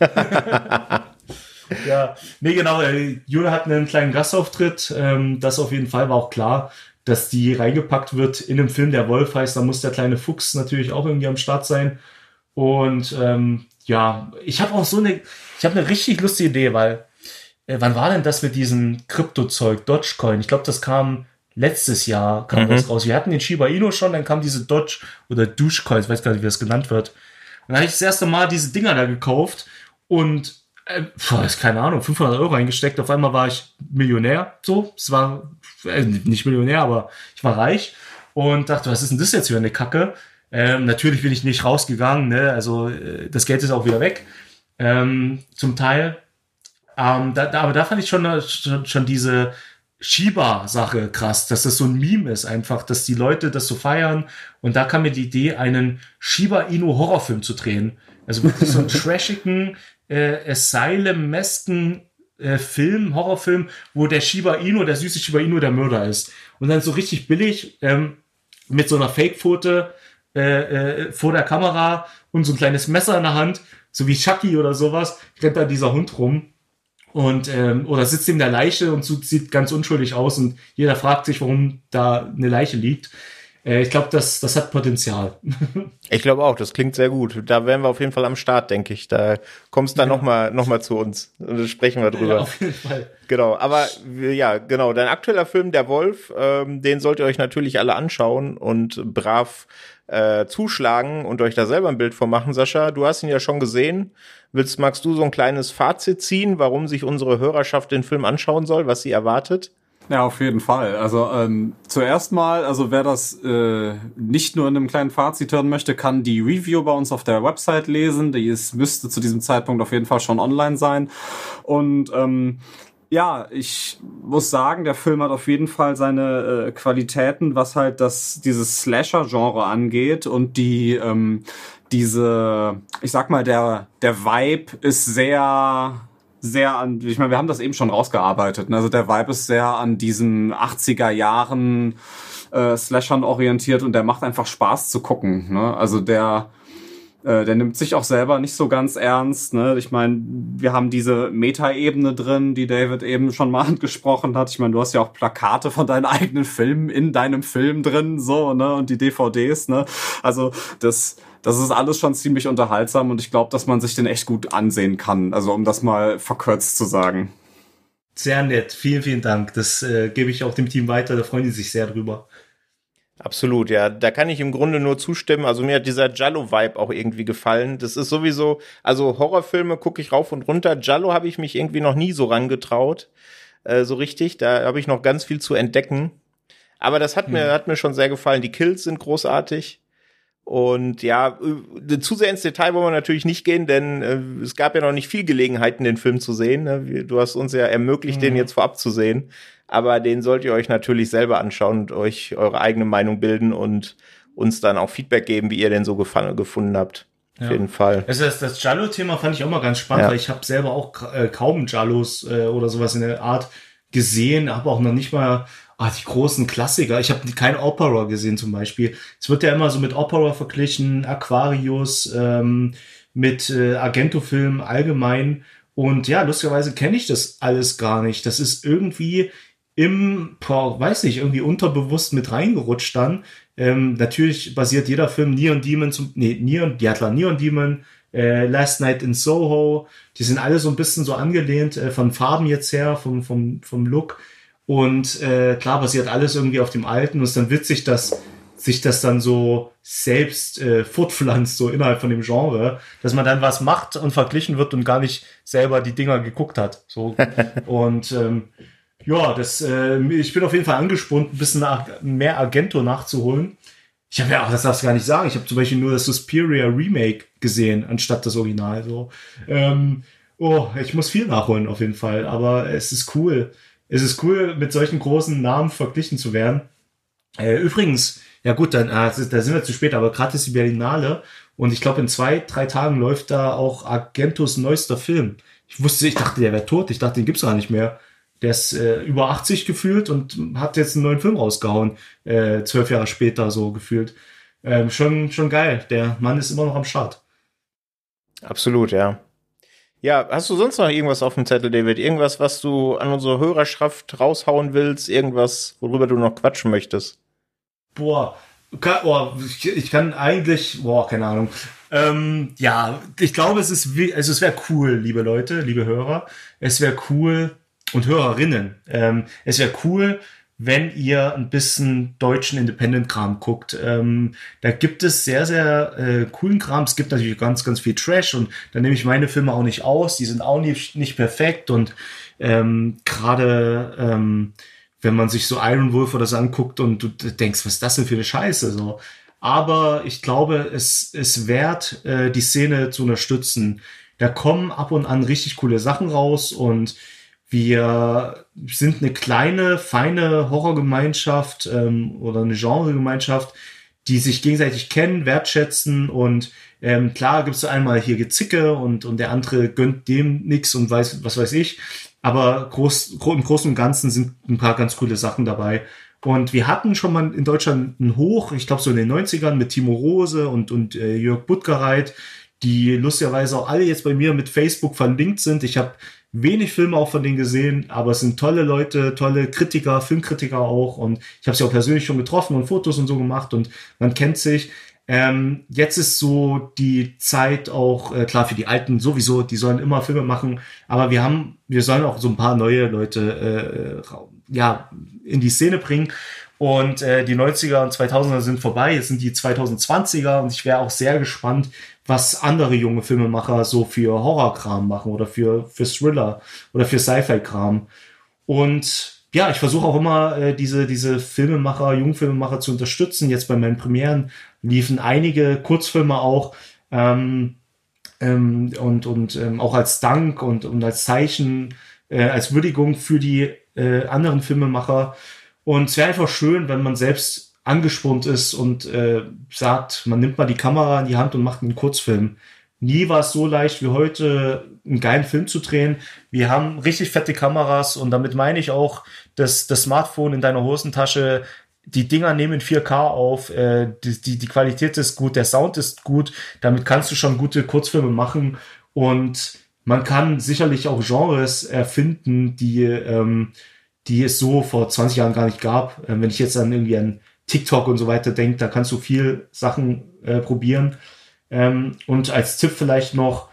ja, nee, genau. Äh, Jule hat einen kleinen Gastauftritt. Ähm, das auf jeden Fall war auch klar, dass die reingepackt wird in einem Film, der Wolf heißt. Da muss der kleine Fuchs natürlich auch irgendwie am Start sein. Und ähm, ja, ich habe auch so eine, ich habe eine richtig lustige Idee, weil äh, wann war denn das mit diesem Kryptozeug, Dogecoin? Ich glaube, das kam letztes Jahr kam mhm. das raus. Wir hatten den Shiba Inu schon, dann kam diese Dodge oder Duschcoin, ich weiß gar nicht, wie das genannt wird. Und dann habe ich das erste Mal diese Dinger da gekauft und äh, boah, ist keine Ahnung, 500 Euro eingesteckt. Auf einmal war ich Millionär. So, es war äh, nicht Millionär, aber ich war reich und dachte, was ist denn das jetzt für eine Kacke? Ähm, natürlich bin ich nicht rausgegangen, ne? also äh, das Geld ist auch wieder weg. Ähm, zum Teil. Ähm, da, da, aber da fand ich schon, schon, schon diese Shiba-Sache krass, dass das so ein Meme ist einfach, dass die Leute das so feiern. Und da kam mir die Idee, einen Shiba Inu Horrorfilm zu drehen. Also wirklich so einen trashigen, äh, Asylum-mesken äh, Film, Horrorfilm, wo der Shiba Inu, der süße Shiba Inu der Mörder ist. Und dann so richtig billig, ähm, mit so einer Fake-Foto äh, äh, vor der Kamera und so ein kleines Messer in der Hand, so wie Chucky oder sowas, rennt da dieser Hund rum und ähm, oder sitzt in der Leiche und sieht ganz unschuldig aus und jeder fragt sich, warum da eine Leiche liegt. Äh, ich glaube, das, das hat Potenzial. ich glaube auch, das klingt sehr gut. Da wären wir auf jeden Fall am Start, denke ich. Da kommst du dann ja. nochmal noch mal zu uns und sprechen wir drüber. Ja, auf jeden Fall. Genau, aber ja, genau. Dein aktueller Film, Der Wolf, ähm, den sollt ihr euch natürlich alle anschauen und brav äh, zuschlagen und euch da selber ein Bild von machen. Sascha, du hast ihn ja schon gesehen. Willst, magst du so ein kleines Fazit ziehen, warum sich unsere Hörerschaft den Film anschauen soll, was sie erwartet? Ja, auf jeden Fall. Also ähm, zuerst mal, also wer das äh, nicht nur in einem kleinen Fazit hören möchte, kann die Review bei uns auf der Website lesen. Die ist, müsste zu diesem Zeitpunkt auf jeden Fall schon online sein. Und ähm, ja, ich muss sagen, der Film hat auf jeden Fall seine äh, Qualitäten, was halt das dieses Slasher-Genre angeht und die ähm, diese, ich sag mal, der der Vibe ist sehr sehr an, ich meine, wir haben das eben schon rausgearbeitet. Ne? Also der Vibe ist sehr an diesen 80er Jahren äh, Slashern orientiert und der macht einfach Spaß zu gucken. Ne? Also der äh, der nimmt sich auch selber nicht so ganz ernst. Ne? Ich meine, wir haben diese Metaebene drin, die David eben schon mal angesprochen hat. Ich meine, du hast ja auch Plakate von deinen eigenen Filmen in deinem Film drin, so, ne? Und die DVDs, ne? Also das, das ist alles schon ziemlich unterhaltsam und ich glaube, dass man sich den echt gut ansehen kann. Also um das mal verkürzt zu sagen. Sehr nett, vielen, vielen Dank. Das äh, gebe ich auch dem Team weiter, da freuen die sich sehr drüber. Absolut, ja. Da kann ich im Grunde nur zustimmen. Also mir hat dieser Jallo-Vibe auch irgendwie gefallen. Das ist sowieso, also Horrorfilme gucke ich rauf und runter. Jallo habe ich mich irgendwie noch nie so rangetraut. Äh, so richtig. Da habe ich noch ganz viel zu entdecken. Aber das hat hm. mir, hat mir schon sehr gefallen. Die Kills sind großartig. Und ja, äh, zu sehr ins Detail wollen wir natürlich nicht gehen, denn äh, es gab ja noch nicht viel Gelegenheiten, den Film zu sehen. Ne? Du hast uns ja ermöglicht, mhm. den jetzt vorab zu sehen aber den sollt ihr euch natürlich selber anschauen und euch eure eigene Meinung bilden und uns dann auch Feedback geben, wie ihr den so gefallen, gefunden habt. Ja. Auf jeden Fall. Also das, das Jallo-Thema fand ich auch mal ganz spannend, ja. weil ich habe selber auch äh, kaum Jallos äh, oder sowas in der Art gesehen, habe auch noch nicht mal ah, die großen Klassiker. Ich habe kein Opera gesehen zum Beispiel. Es wird ja immer so mit Opera verglichen, Aquarius, ähm, mit äh, Argento-Film allgemein. Und ja, lustigerweise kenne ich das alles gar nicht. Das ist irgendwie im, boah, weiß nicht, irgendwie unterbewusst mit reingerutscht dann. Ähm, natürlich basiert jeder Film Neon Demon zum, nee, Neon, ja klar, Neon Demon, äh, Last Night in Soho, die sind alle so ein bisschen so angelehnt, äh, von Farben jetzt her, vom, vom, vom Look. Und äh, klar basiert alles irgendwie auf dem Alten. Und es ist dann witzig, dass sich das dann so selbst äh, fortpflanzt, so innerhalb von dem Genre, dass man dann was macht und verglichen wird und gar nicht selber die Dinger geguckt hat. So. und ähm, ja, das, äh, ich bin auf jeden Fall angespannt, ein bisschen nach, mehr Argento nachzuholen. Ich habe ja auch, das darfst du gar nicht sagen, ich habe zum Beispiel nur das Suspiria Remake gesehen, anstatt das Original. So. Ähm, oh, ich muss viel nachholen auf jeden Fall, aber es ist cool. Es ist cool, mit solchen großen Namen verglichen zu werden. Äh, übrigens, ja gut, dann ah, da sind wir zu spät, aber gerade ist die Berlinale und ich glaube in zwei, drei Tagen läuft da auch Argentos neuester Film. Ich wusste, ich dachte, der wäre tot, ich dachte, den gibt's gar nicht mehr. Der ist äh, über 80 gefühlt und hat jetzt einen neuen Film rausgehauen, äh, zwölf Jahre später so gefühlt. Ähm, schon, schon geil. Der Mann ist immer noch am Start. Absolut, ja. Ja, hast du sonst noch irgendwas auf dem Zettel, David? Irgendwas, was du an unsere Hörerschaft raushauen willst? Irgendwas, worüber du noch quatschen möchtest? Boah, kann, oh, ich kann eigentlich, boah, keine Ahnung. Ähm, ja, ich glaube, es ist, also es wäre cool, liebe Leute, liebe Hörer. Es wäre cool, und Hörerinnen. Ähm, es wäre cool, wenn ihr ein bisschen deutschen Independent-Kram guckt. Ähm, da gibt es sehr, sehr äh, coolen Kram. Es gibt natürlich ganz, ganz viel Trash und da nehme ich meine Filme auch nicht aus. Die sind auch nicht, nicht perfekt und ähm, gerade ähm, wenn man sich so Iron Wolf oder so anguckt und du denkst, was ist das denn für eine Scheiße? So. Aber ich glaube, es ist wert, äh, die Szene zu unterstützen. Da kommen ab und an richtig coole Sachen raus und wir sind eine kleine, feine Horrorgemeinschaft ähm, oder eine Genregemeinschaft, die sich gegenseitig kennen, wertschätzen und ähm, klar gibt es einmal hier Gezicke und, und der andere gönnt dem nix und weiß, was weiß ich. Aber groß, im Großen und Ganzen sind ein paar ganz coole Sachen dabei. Und wir hatten schon mal in Deutschland einen Hoch, ich glaube so in den 90ern mit Timo Rose und, und äh, Jörg Buttgereit, die lustigerweise auch alle jetzt bei mir mit Facebook verlinkt sind. Ich habe wenig Filme auch von denen gesehen, aber es sind tolle Leute, tolle Kritiker, Filmkritiker auch und ich habe sie auch persönlich schon getroffen und Fotos und so gemacht und man kennt sich. Ähm, jetzt ist so die Zeit auch, äh, klar, für die Alten sowieso, die sollen immer Filme machen, aber wir haben, wir sollen auch so ein paar neue Leute äh, ja, in die Szene bringen. Und äh, die 90er und 2000er sind vorbei, jetzt sind die 2020er und ich wäre auch sehr gespannt, was andere junge Filmemacher so für Horrorkram machen oder für, für Thriller oder für Sci-Fi-Kram. Und ja, ich versuche auch immer, äh, diese, diese Filmemacher, Jungfilmemacher zu unterstützen. Jetzt bei meinen Premieren liefen einige Kurzfilme auch. Ähm, ähm, und und ähm, auch als Dank und, und als Zeichen, äh, als Würdigung für die äh, anderen Filmemacher. Und es wäre einfach schön, wenn man selbst angespornt ist und äh, sagt, man nimmt mal die Kamera in die Hand und macht einen Kurzfilm. Nie war es so leicht wie heute, einen geilen Film zu drehen. Wir haben richtig fette Kameras und damit meine ich auch, dass das Smartphone in deiner Hosentasche, die Dinger nehmen 4K auf, äh, die, die, die Qualität ist gut, der Sound ist gut, damit kannst du schon gute Kurzfilme machen und man kann sicherlich auch Genres erfinden, die, ähm, die es so vor 20 Jahren gar nicht gab. Ähm, wenn ich jetzt dann irgendwie an TikTok und so weiter denkt, da kannst du viel Sachen äh, probieren. Ähm, und als Tipp vielleicht noch,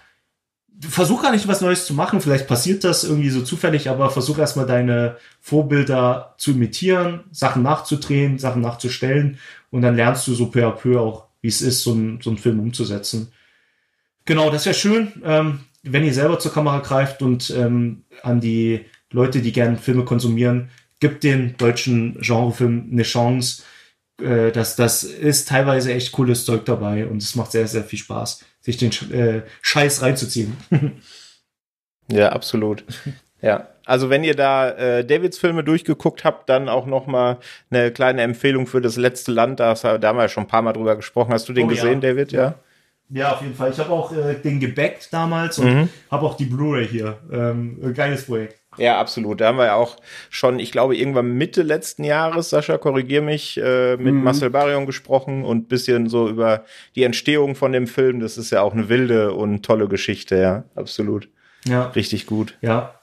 versuch gar nicht was Neues zu machen, vielleicht passiert das irgendwie so zufällig, aber versuch erstmal deine Vorbilder zu imitieren, Sachen nachzudrehen, Sachen nachzustellen und dann lernst du so peu à peu auch, wie es ist, so, ein, so einen Film umzusetzen. Genau, das wäre schön, ähm, wenn ihr selber zur Kamera greift und ähm, an die Leute, die gerne Filme konsumieren, gibt den deutschen Genrefilm eine Chance äh, das, das ist teilweise echt cooles Zeug dabei und es macht sehr, sehr viel Spaß, sich den äh, Scheiß reinzuziehen. ja, absolut. Ja, also wenn ihr da äh, Davids Filme durchgeguckt habt, dann auch noch mal eine kleine Empfehlung für das letzte Land. Da, da haben wir ja schon ein paar Mal drüber gesprochen. Hast du den oh, gesehen, ja. David? Ja. Ja, auf jeden Fall. Ich habe auch äh, den gebackt damals und mhm. habe auch die Blu-ray hier. Ähm, geiles Projekt. Ja, absolut. Da haben wir ja auch schon, ich glaube, irgendwann Mitte letzten Jahres, Sascha, korrigier mich, äh, mit mhm. Marcel Barion gesprochen und bisschen so über die Entstehung von dem Film. Das ist ja auch eine wilde und tolle Geschichte, ja, absolut. Ja. Richtig gut. Ja.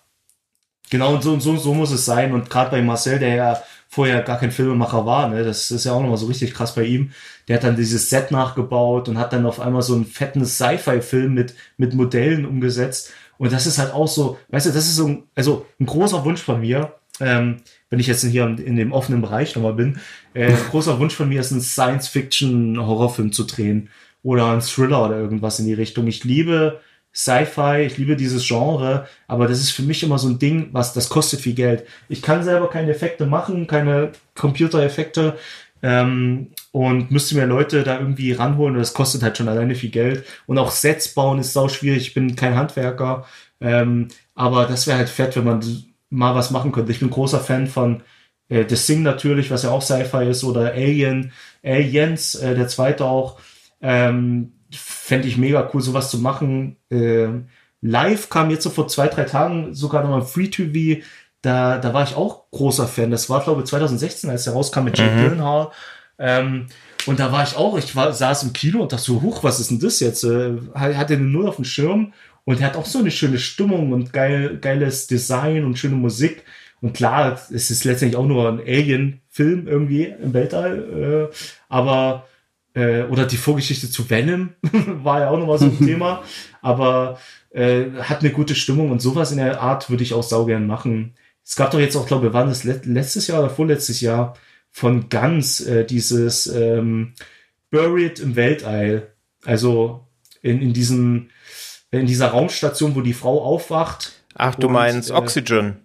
genau, und so, so, so muss es sein. Und gerade bei Marcel, der ja vorher gar kein Filmemacher war, ne, das ist ja auch nochmal so richtig krass bei ihm. Der hat dann dieses Set nachgebaut und hat dann auf einmal so einen fetten Sci-Fi-Film mit, mit Modellen umgesetzt. Und das ist halt auch so, weißt du, das ist so ein, also ein großer Wunsch von mir, ähm, wenn ich jetzt hier in dem offenen Bereich nochmal bin, äh, ein großer Wunsch von mir ist, einen Science-Fiction-Horrorfilm zu drehen oder ein Thriller oder irgendwas in die Richtung. Ich liebe Sci-Fi, ich liebe dieses Genre, aber das ist für mich immer so ein Ding, was das kostet viel Geld. Ich kann selber keine Effekte machen, keine Computereffekte ähm, und müsste mir Leute da irgendwie ranholen und das kostet halt schon alleine viel Geld. Und auch Sets bauen ist sau schwierig, ich bin kein Handwerker, ähm, aber das wäre halt fett, wenn man mal was machen könnte. Ich bin großer Fan von äh, The Sing natürlich, was ja auch Sci-Fi ist, oder Alien, Aliens, äh, der zweite auch. Ähm, Fände ich mega cool, sowas zu machen. Ähm, live kam jetzt so vor zwei, drei Tagen sogar nochmal Free TV. Da, da war ich auch großer Fan. Das war, glaube ich, 2016, als der rauskam mit Jake mhm. Gyllenhaal. Ähm, und da war ich auch, ich war, saß im Kino und dachte so, huch, was ist denn das jetzt? Äh, hatte eine Null auf dem Schirm und er hat auch so eine schöne Stimmung und geil, geiles Design und schöne Musik. Und klar, es ist letztendlich auch nur ein Alien-Film irgendwie im Weltall. Äh, aber, äh, oder die Vorgeschichte zu Venom war ja auch nochmal so ein Thema. Aber äh, hat eine gute Stimmung und sowas in der Art würde ich auch saugern machen. Es gab doch jetzt auch, glaube ich, waren das letztes Jahr oder vorletztes Jahr von Guns äh, dieses ähm, Buried im Weltall. Also in, in diesem in dieser Raumstation, wo die Frau aufwacht. Ach, du und, meinst äh, Oxygen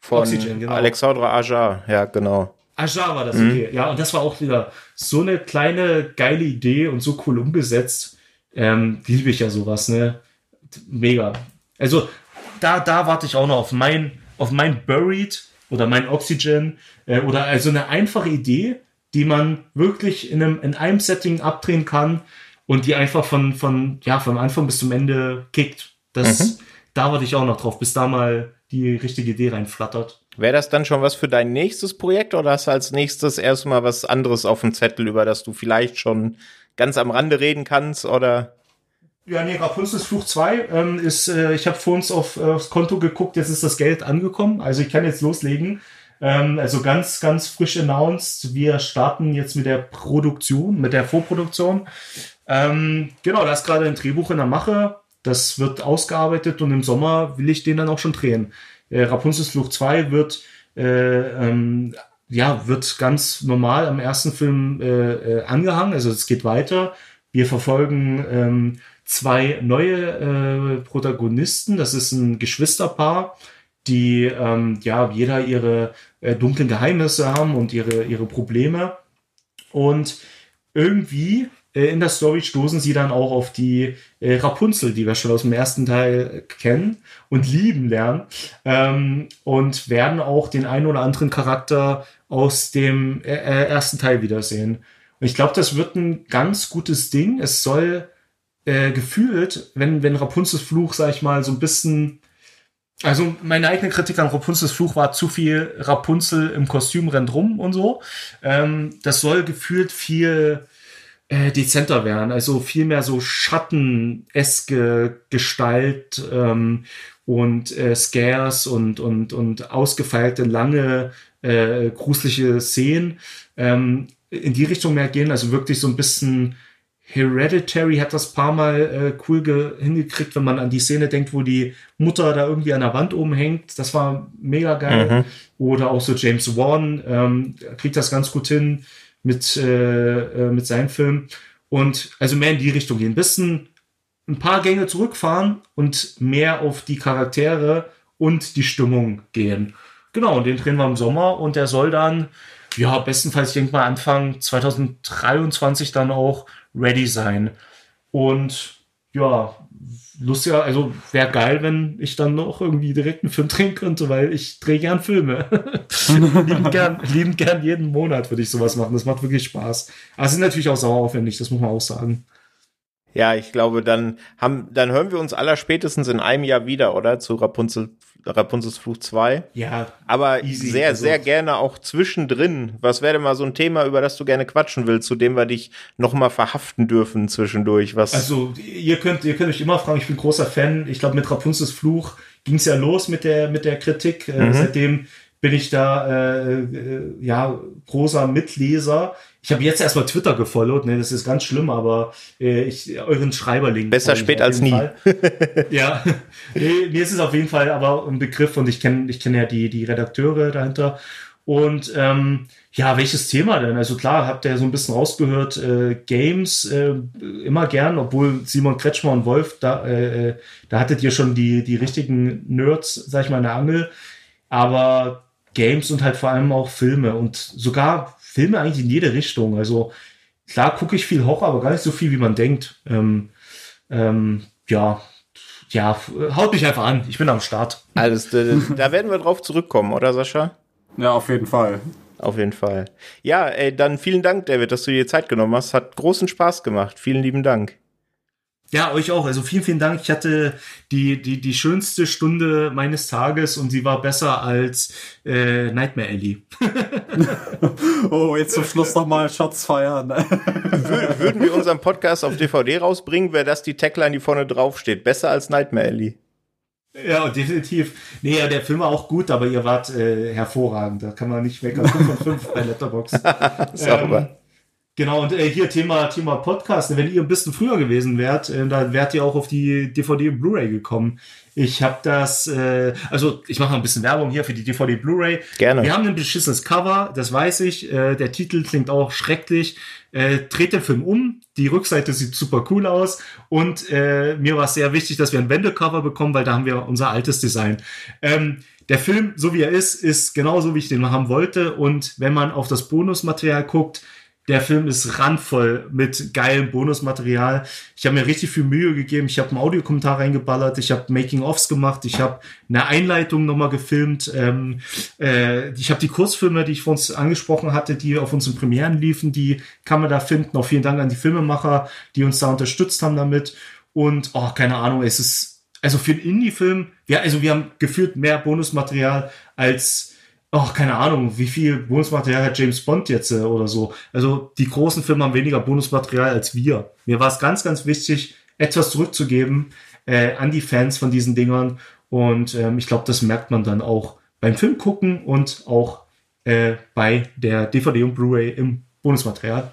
von Oxygen, genau. Alexandra Ajar, ja, genau. Ajar war das, mhm. okay. Ja, und das war auch wieder so eine kleine, geile Idee und so cool umgesetzt. Ähm, liebe ich ja sowas, ne? Mega. Also, da, da warte ich auch noch auf mein, auf mein Buried oder mein Oxygen äh, oder also eine einfache Idee, die man wirklich in einem, in einem Setting abdrehen kann, und die einfach von, von, ja, vom Anfang bis zum Ende kickt. Das, mhm. da warte ich auch noch drauf, bis da mal die richtige Idee reinflattert. Wäre das dann schon was für dein nächstes Projekt oder hast du als nächstes erstmal was anderes auf dem Zettel, über das du vielleicht schon ganz am Rande reden kannst oder? Ja, nee, Rapunzels Fluch 2 ähm, ist, äh, ich habe vor uns auf, aufs Konto geguckt, jetzt ist das Geld angekommen, also ich kann jetzt loslegen. Ähm, also ganz, ganz frisch announced, wir starten jetzt mit der Produktion, mit der Vorproduktion. Ähm, genau, da ist gerade ein Drehbuch in der Mache. Das wird ausgearbeitet und im Sommer will ich den dann auch schon drehen. Äh, Rapunzels Fluch 2 wird, äh, ähm, ja, wird ganz normal am ersten Film äh, äh, angehangen. Also es geht weiter. Wir verfolgen ähm, zwei neue äh, Protagonisten. Das ist ein Geschwisterpaar, die ähm, ja jeder ihre äh, dunklen Geheimnisse haben und ihre, ihre Probleme. Und irgendwie äh, in der Story stoßen sie dann auch auf die äh, Rapunzel, die wir schon aus dem ersten Teil kennen und lieben lernen. Ähm, und werden auch den einen oder anderen Charakter aus dem äh, äh ersten Teil wiedersehen. Und ich glaube, das wird ein ganz gutes Ding. Es soll äh, gefühlt, wenn, wenn Rapunzels Fluch, sag ich mal, so ein bisschen also meine eigene Kritik an Rapunzels Fluch war zu viel Rapunzel im Kostüm rennt rum und so. Ähm, das soll gefühlt viel äh, dezenter werden, also viel mehr so schatteneske Gestalt ähm, und äh, Scares und, und, und ausgefeilte, lange, äh, gruselige Szenen ähm, in die Richtung mehr gehen, also wirklich so ein bisschen Hereditary hat das paar Mal äh, cool hingekriegt, wenn man an die Szene denkt, wo die Mutter da irgendwie an der Wand oben hängt. Das war mega geil. Mhm. Oder auch so James Wan ähm, kriegt das ganz gut hin mit, äh, äh, mit seinem Film. Und also mehr in die Richtung gehen. Ein bisschen ein paar Gänge zurückfahren und mehr auf die Charaktere und die Stimmung gehen. Genau, und den drehen wir im Sommer und der soll dann, ja, bestenfalls, ich denke mal, Anfang 2023 dann auch ready sein. Und ja, lustiger, also wäre geil, wenn ich dann noch irgendwie direkt einen Film drehen könnte, weil ich drehe gern Filme. lieben, gern, lieben gern jeden Monat würde ich sowas machen. Das macht wirklich Spaß. Aber es ist natürlich auch sauer aufwendig, das muss man auch sagen. Ja, ich glaube, dann haben, dann hören wir uns aller spätestens in einem Jahr wieder, oder? Zu Rapunzel Rapunzels Fluch 2. Ja. Aber easy, sehr, also. sehr gerne auch zwischendrin. Was wäre denn mal so ein Thema, über das du gerne quatschen willst, zu dem wir dich nochmal verhaften dürfen zwischendurch? Was? Also, ihr könnt, ihr könnt euch immer fragen, ich bin großer Fan. Ich glaube, mit Rapunzels Fluch ging es ja los mit der, mit der Kritik. Äh, Mhm. Seitdem bin ich da äh, äh, ja großer Mitleser. Ich habe jetzt erstmal Twitter gefollowt, ne, das ist ganz schlimm, aber äh, ich euren Schreiberling. Besser spät als nie. Ja, nee, mir ist es auf jeden Fall aber ein Begriff und ich kenne ich kenne ja die, die Redakteure dahinter. Und ähm, ja, welches Thema denn? Also klar, habt ihr so ein bisschen rausgehört, äh, Games äh, immer gern, obwohl Simon Kretschmer und Wolf, da, äh, äh, da hattet ihr schon die, die richtigen Nerds, sag ich mal, in der Angel. Aber Games und halt vor allem auch Filme und sogar Filme eigentlich in jede Richtung. Also klar gucke ich viel Horror, aber gar nicht so viel, wie man denkt. Ähm, ähm, ja, ja, haut mich einfach an. Ich bin am Start. Alles, da, da werden wir drauf zurückkommen, oder Sascha? Ja, auf jeden Fall. Auf jeden Fall. Ja, ey, dann vielen Dank, David, dass du dir Zeit genommen hast. Hat großen Spaß gemacht. Vielen lieben Dank. Ja, euch auch. Also vielen, vielen Dank. Ich hatte die, die, die schönste Stunde meines Tages und sie war besser als äh, Nightmare Alley. Oh, jetzt zum Schluss nochmal Shots feiern. Wür würden wir unseren Podcast auf DVD rausbringen, wäre das die Tagline, die vorne drauf steht. Besser als Nightmare Alley. Ja, definitiv. Nee, ja, der Film war auch gut, aber ihr wart äh, hervorragend. Da kann man nicht meckern. 5 von 5 bei Letterboxd. Sauber. Genau, und äh, hier Thema, Thema Podcast. Wenn ihr ein bisschen früher gewesen wärt, äh, dann wärt ihr auch auf die DVD und Blu-ray gekommen. Ich habe das, äh, also ich mache ein bisschen Werbung hier für die DVD Blu-ray. Gerne. Wir haben ein beschissenes Cover, das weiß ich. Äh, der Titel klingt auch schrecklich. Äh, dreht den Film um. Die Rückseite sieht super cool aus. Und äh, mir war es sehr wichtig, dass wir ein Wendecover bekommen, weil da haben wir unser altes Design. Ähm, der Film, so wie er ist, ist genauso, wie ich den haben wollte. Und wenn man auf das Bonusmaterial guckt, der Film ist randvoll mit geilem Bonusmaterial. Ich habe mir richtig viel Mühe gegeben. Ich habe einen Audiokommentar reingeballert. Ich habe Making-ofs gemacht. Ich habe eine Einleitung nochmal gefilmt. Ähm, äh, ich habe die Kurzfilme, die ich vor uns angesprochen hatte, die auf unseren Premieren liefen, die kann man da finden. Auch vielen Dank an die Filmemacher, die uns da unterstützt haben damit. Und, oh, keine Ahnung, es ist, also für einen Indie-Film, ja, also wir haben gefühlt mehr Bonusmaterial als ach, keine Ahnung, wie viel Bonusmaterial hat James Bond jetzt äh, oder so. Also die großen Filme haben weniger Bonusmaterial als wir. Mir war es ganz, ganz wichtig, etwas zurückzugeben äh, an die Fans von diesen Dingern. Und ähm, ich glaube, das merkt man dann auch beim Film gucken und auch äh, bei der DVD und Blu-ray im Bonusmaterial.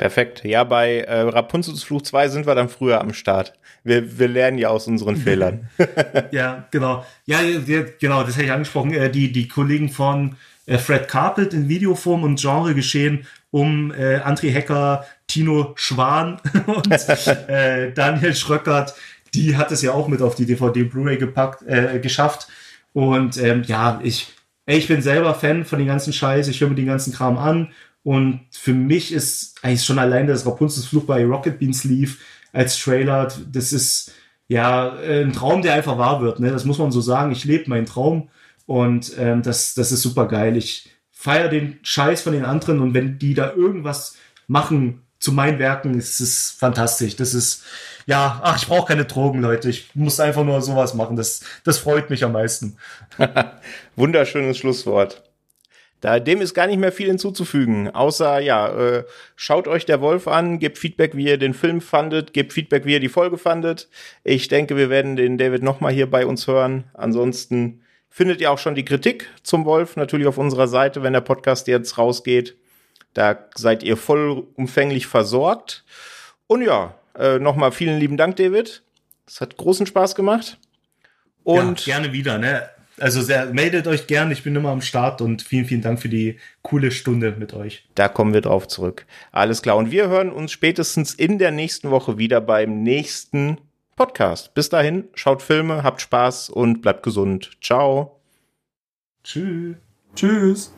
Perfekt. Ja, bei äh, Rapunzels Fluch 2 sind wir dann früher am Start. Wir, wir lernen ja aus unseren Fehlern. Ja, genau. Ja, ja, genau, das hätte ich angesprochen. Äh, die, die Kollegen von äh, Fred Carpet in Videoform und Genre geschehen um äh, André Hecker, Tino Schwan und äh, Daniel Schröckert. Die hat es ja auch mit auf die DVD Blu-ray gepackt, äh, geschafft. Und ähm, ja, ich, ich bin selber Fan von den ganzen Scheiß. Ich höre mir den ganzen Kram an. Und für mich ist eigentlich schon allein das Rapunzels Fluch bei Rocket Beans lief als Trailer. Das ist ja ein Traum, der einfach wahr wird. Ne? Das muss man so sagen. Ich lebe meinen Traum und ähm, das, das ist super geil. Ich feiere den Scheiß von den anderen und wenn die da irgendwas machen zu meinen Werken, ist es fantastisch. Das ist ja, ach, ich brauche keine Drogen, Leute. Ich muss einfach nur sowas machen. Das, das freut mich am meisten. Wunderschönes Schlusswort. Da, dem ist gar nicht mehr viel hinzuzufügen, außer, ja, äh, schaut euch der Wolf an, gebt Feedback, wie ihr den Film fandet, gebt Feedback, wie ihr die Folge fandet. Ich denke, wir werden den David nochmal hier bei uns hören. Ansonsten findet ihr auch schon die Kritik zum Wolf natürlich auf unserer Seite, wenn der Podcast jetzt rausgeht. Da seid ihr vollumfänglich versorgt. Und ja, äh, nochmal vielen lieben Dank, David. Es hat großen Spaß gemacht. Und ja, gerne wieder, ne? Also sehr, meldet euch gern, ich bin immer am Start und vielen, vielen Dank für die coole Stunde mit euch. Da kommen wir drauf zurück. Alles klar. Und wir hören uns spätestens in der nächsten Woche wieder beim nächsten Podcast. Bis dahin, schaut Filme, habt Spaß und bleibt gesund. Ciao. Tschüss. Tschüss.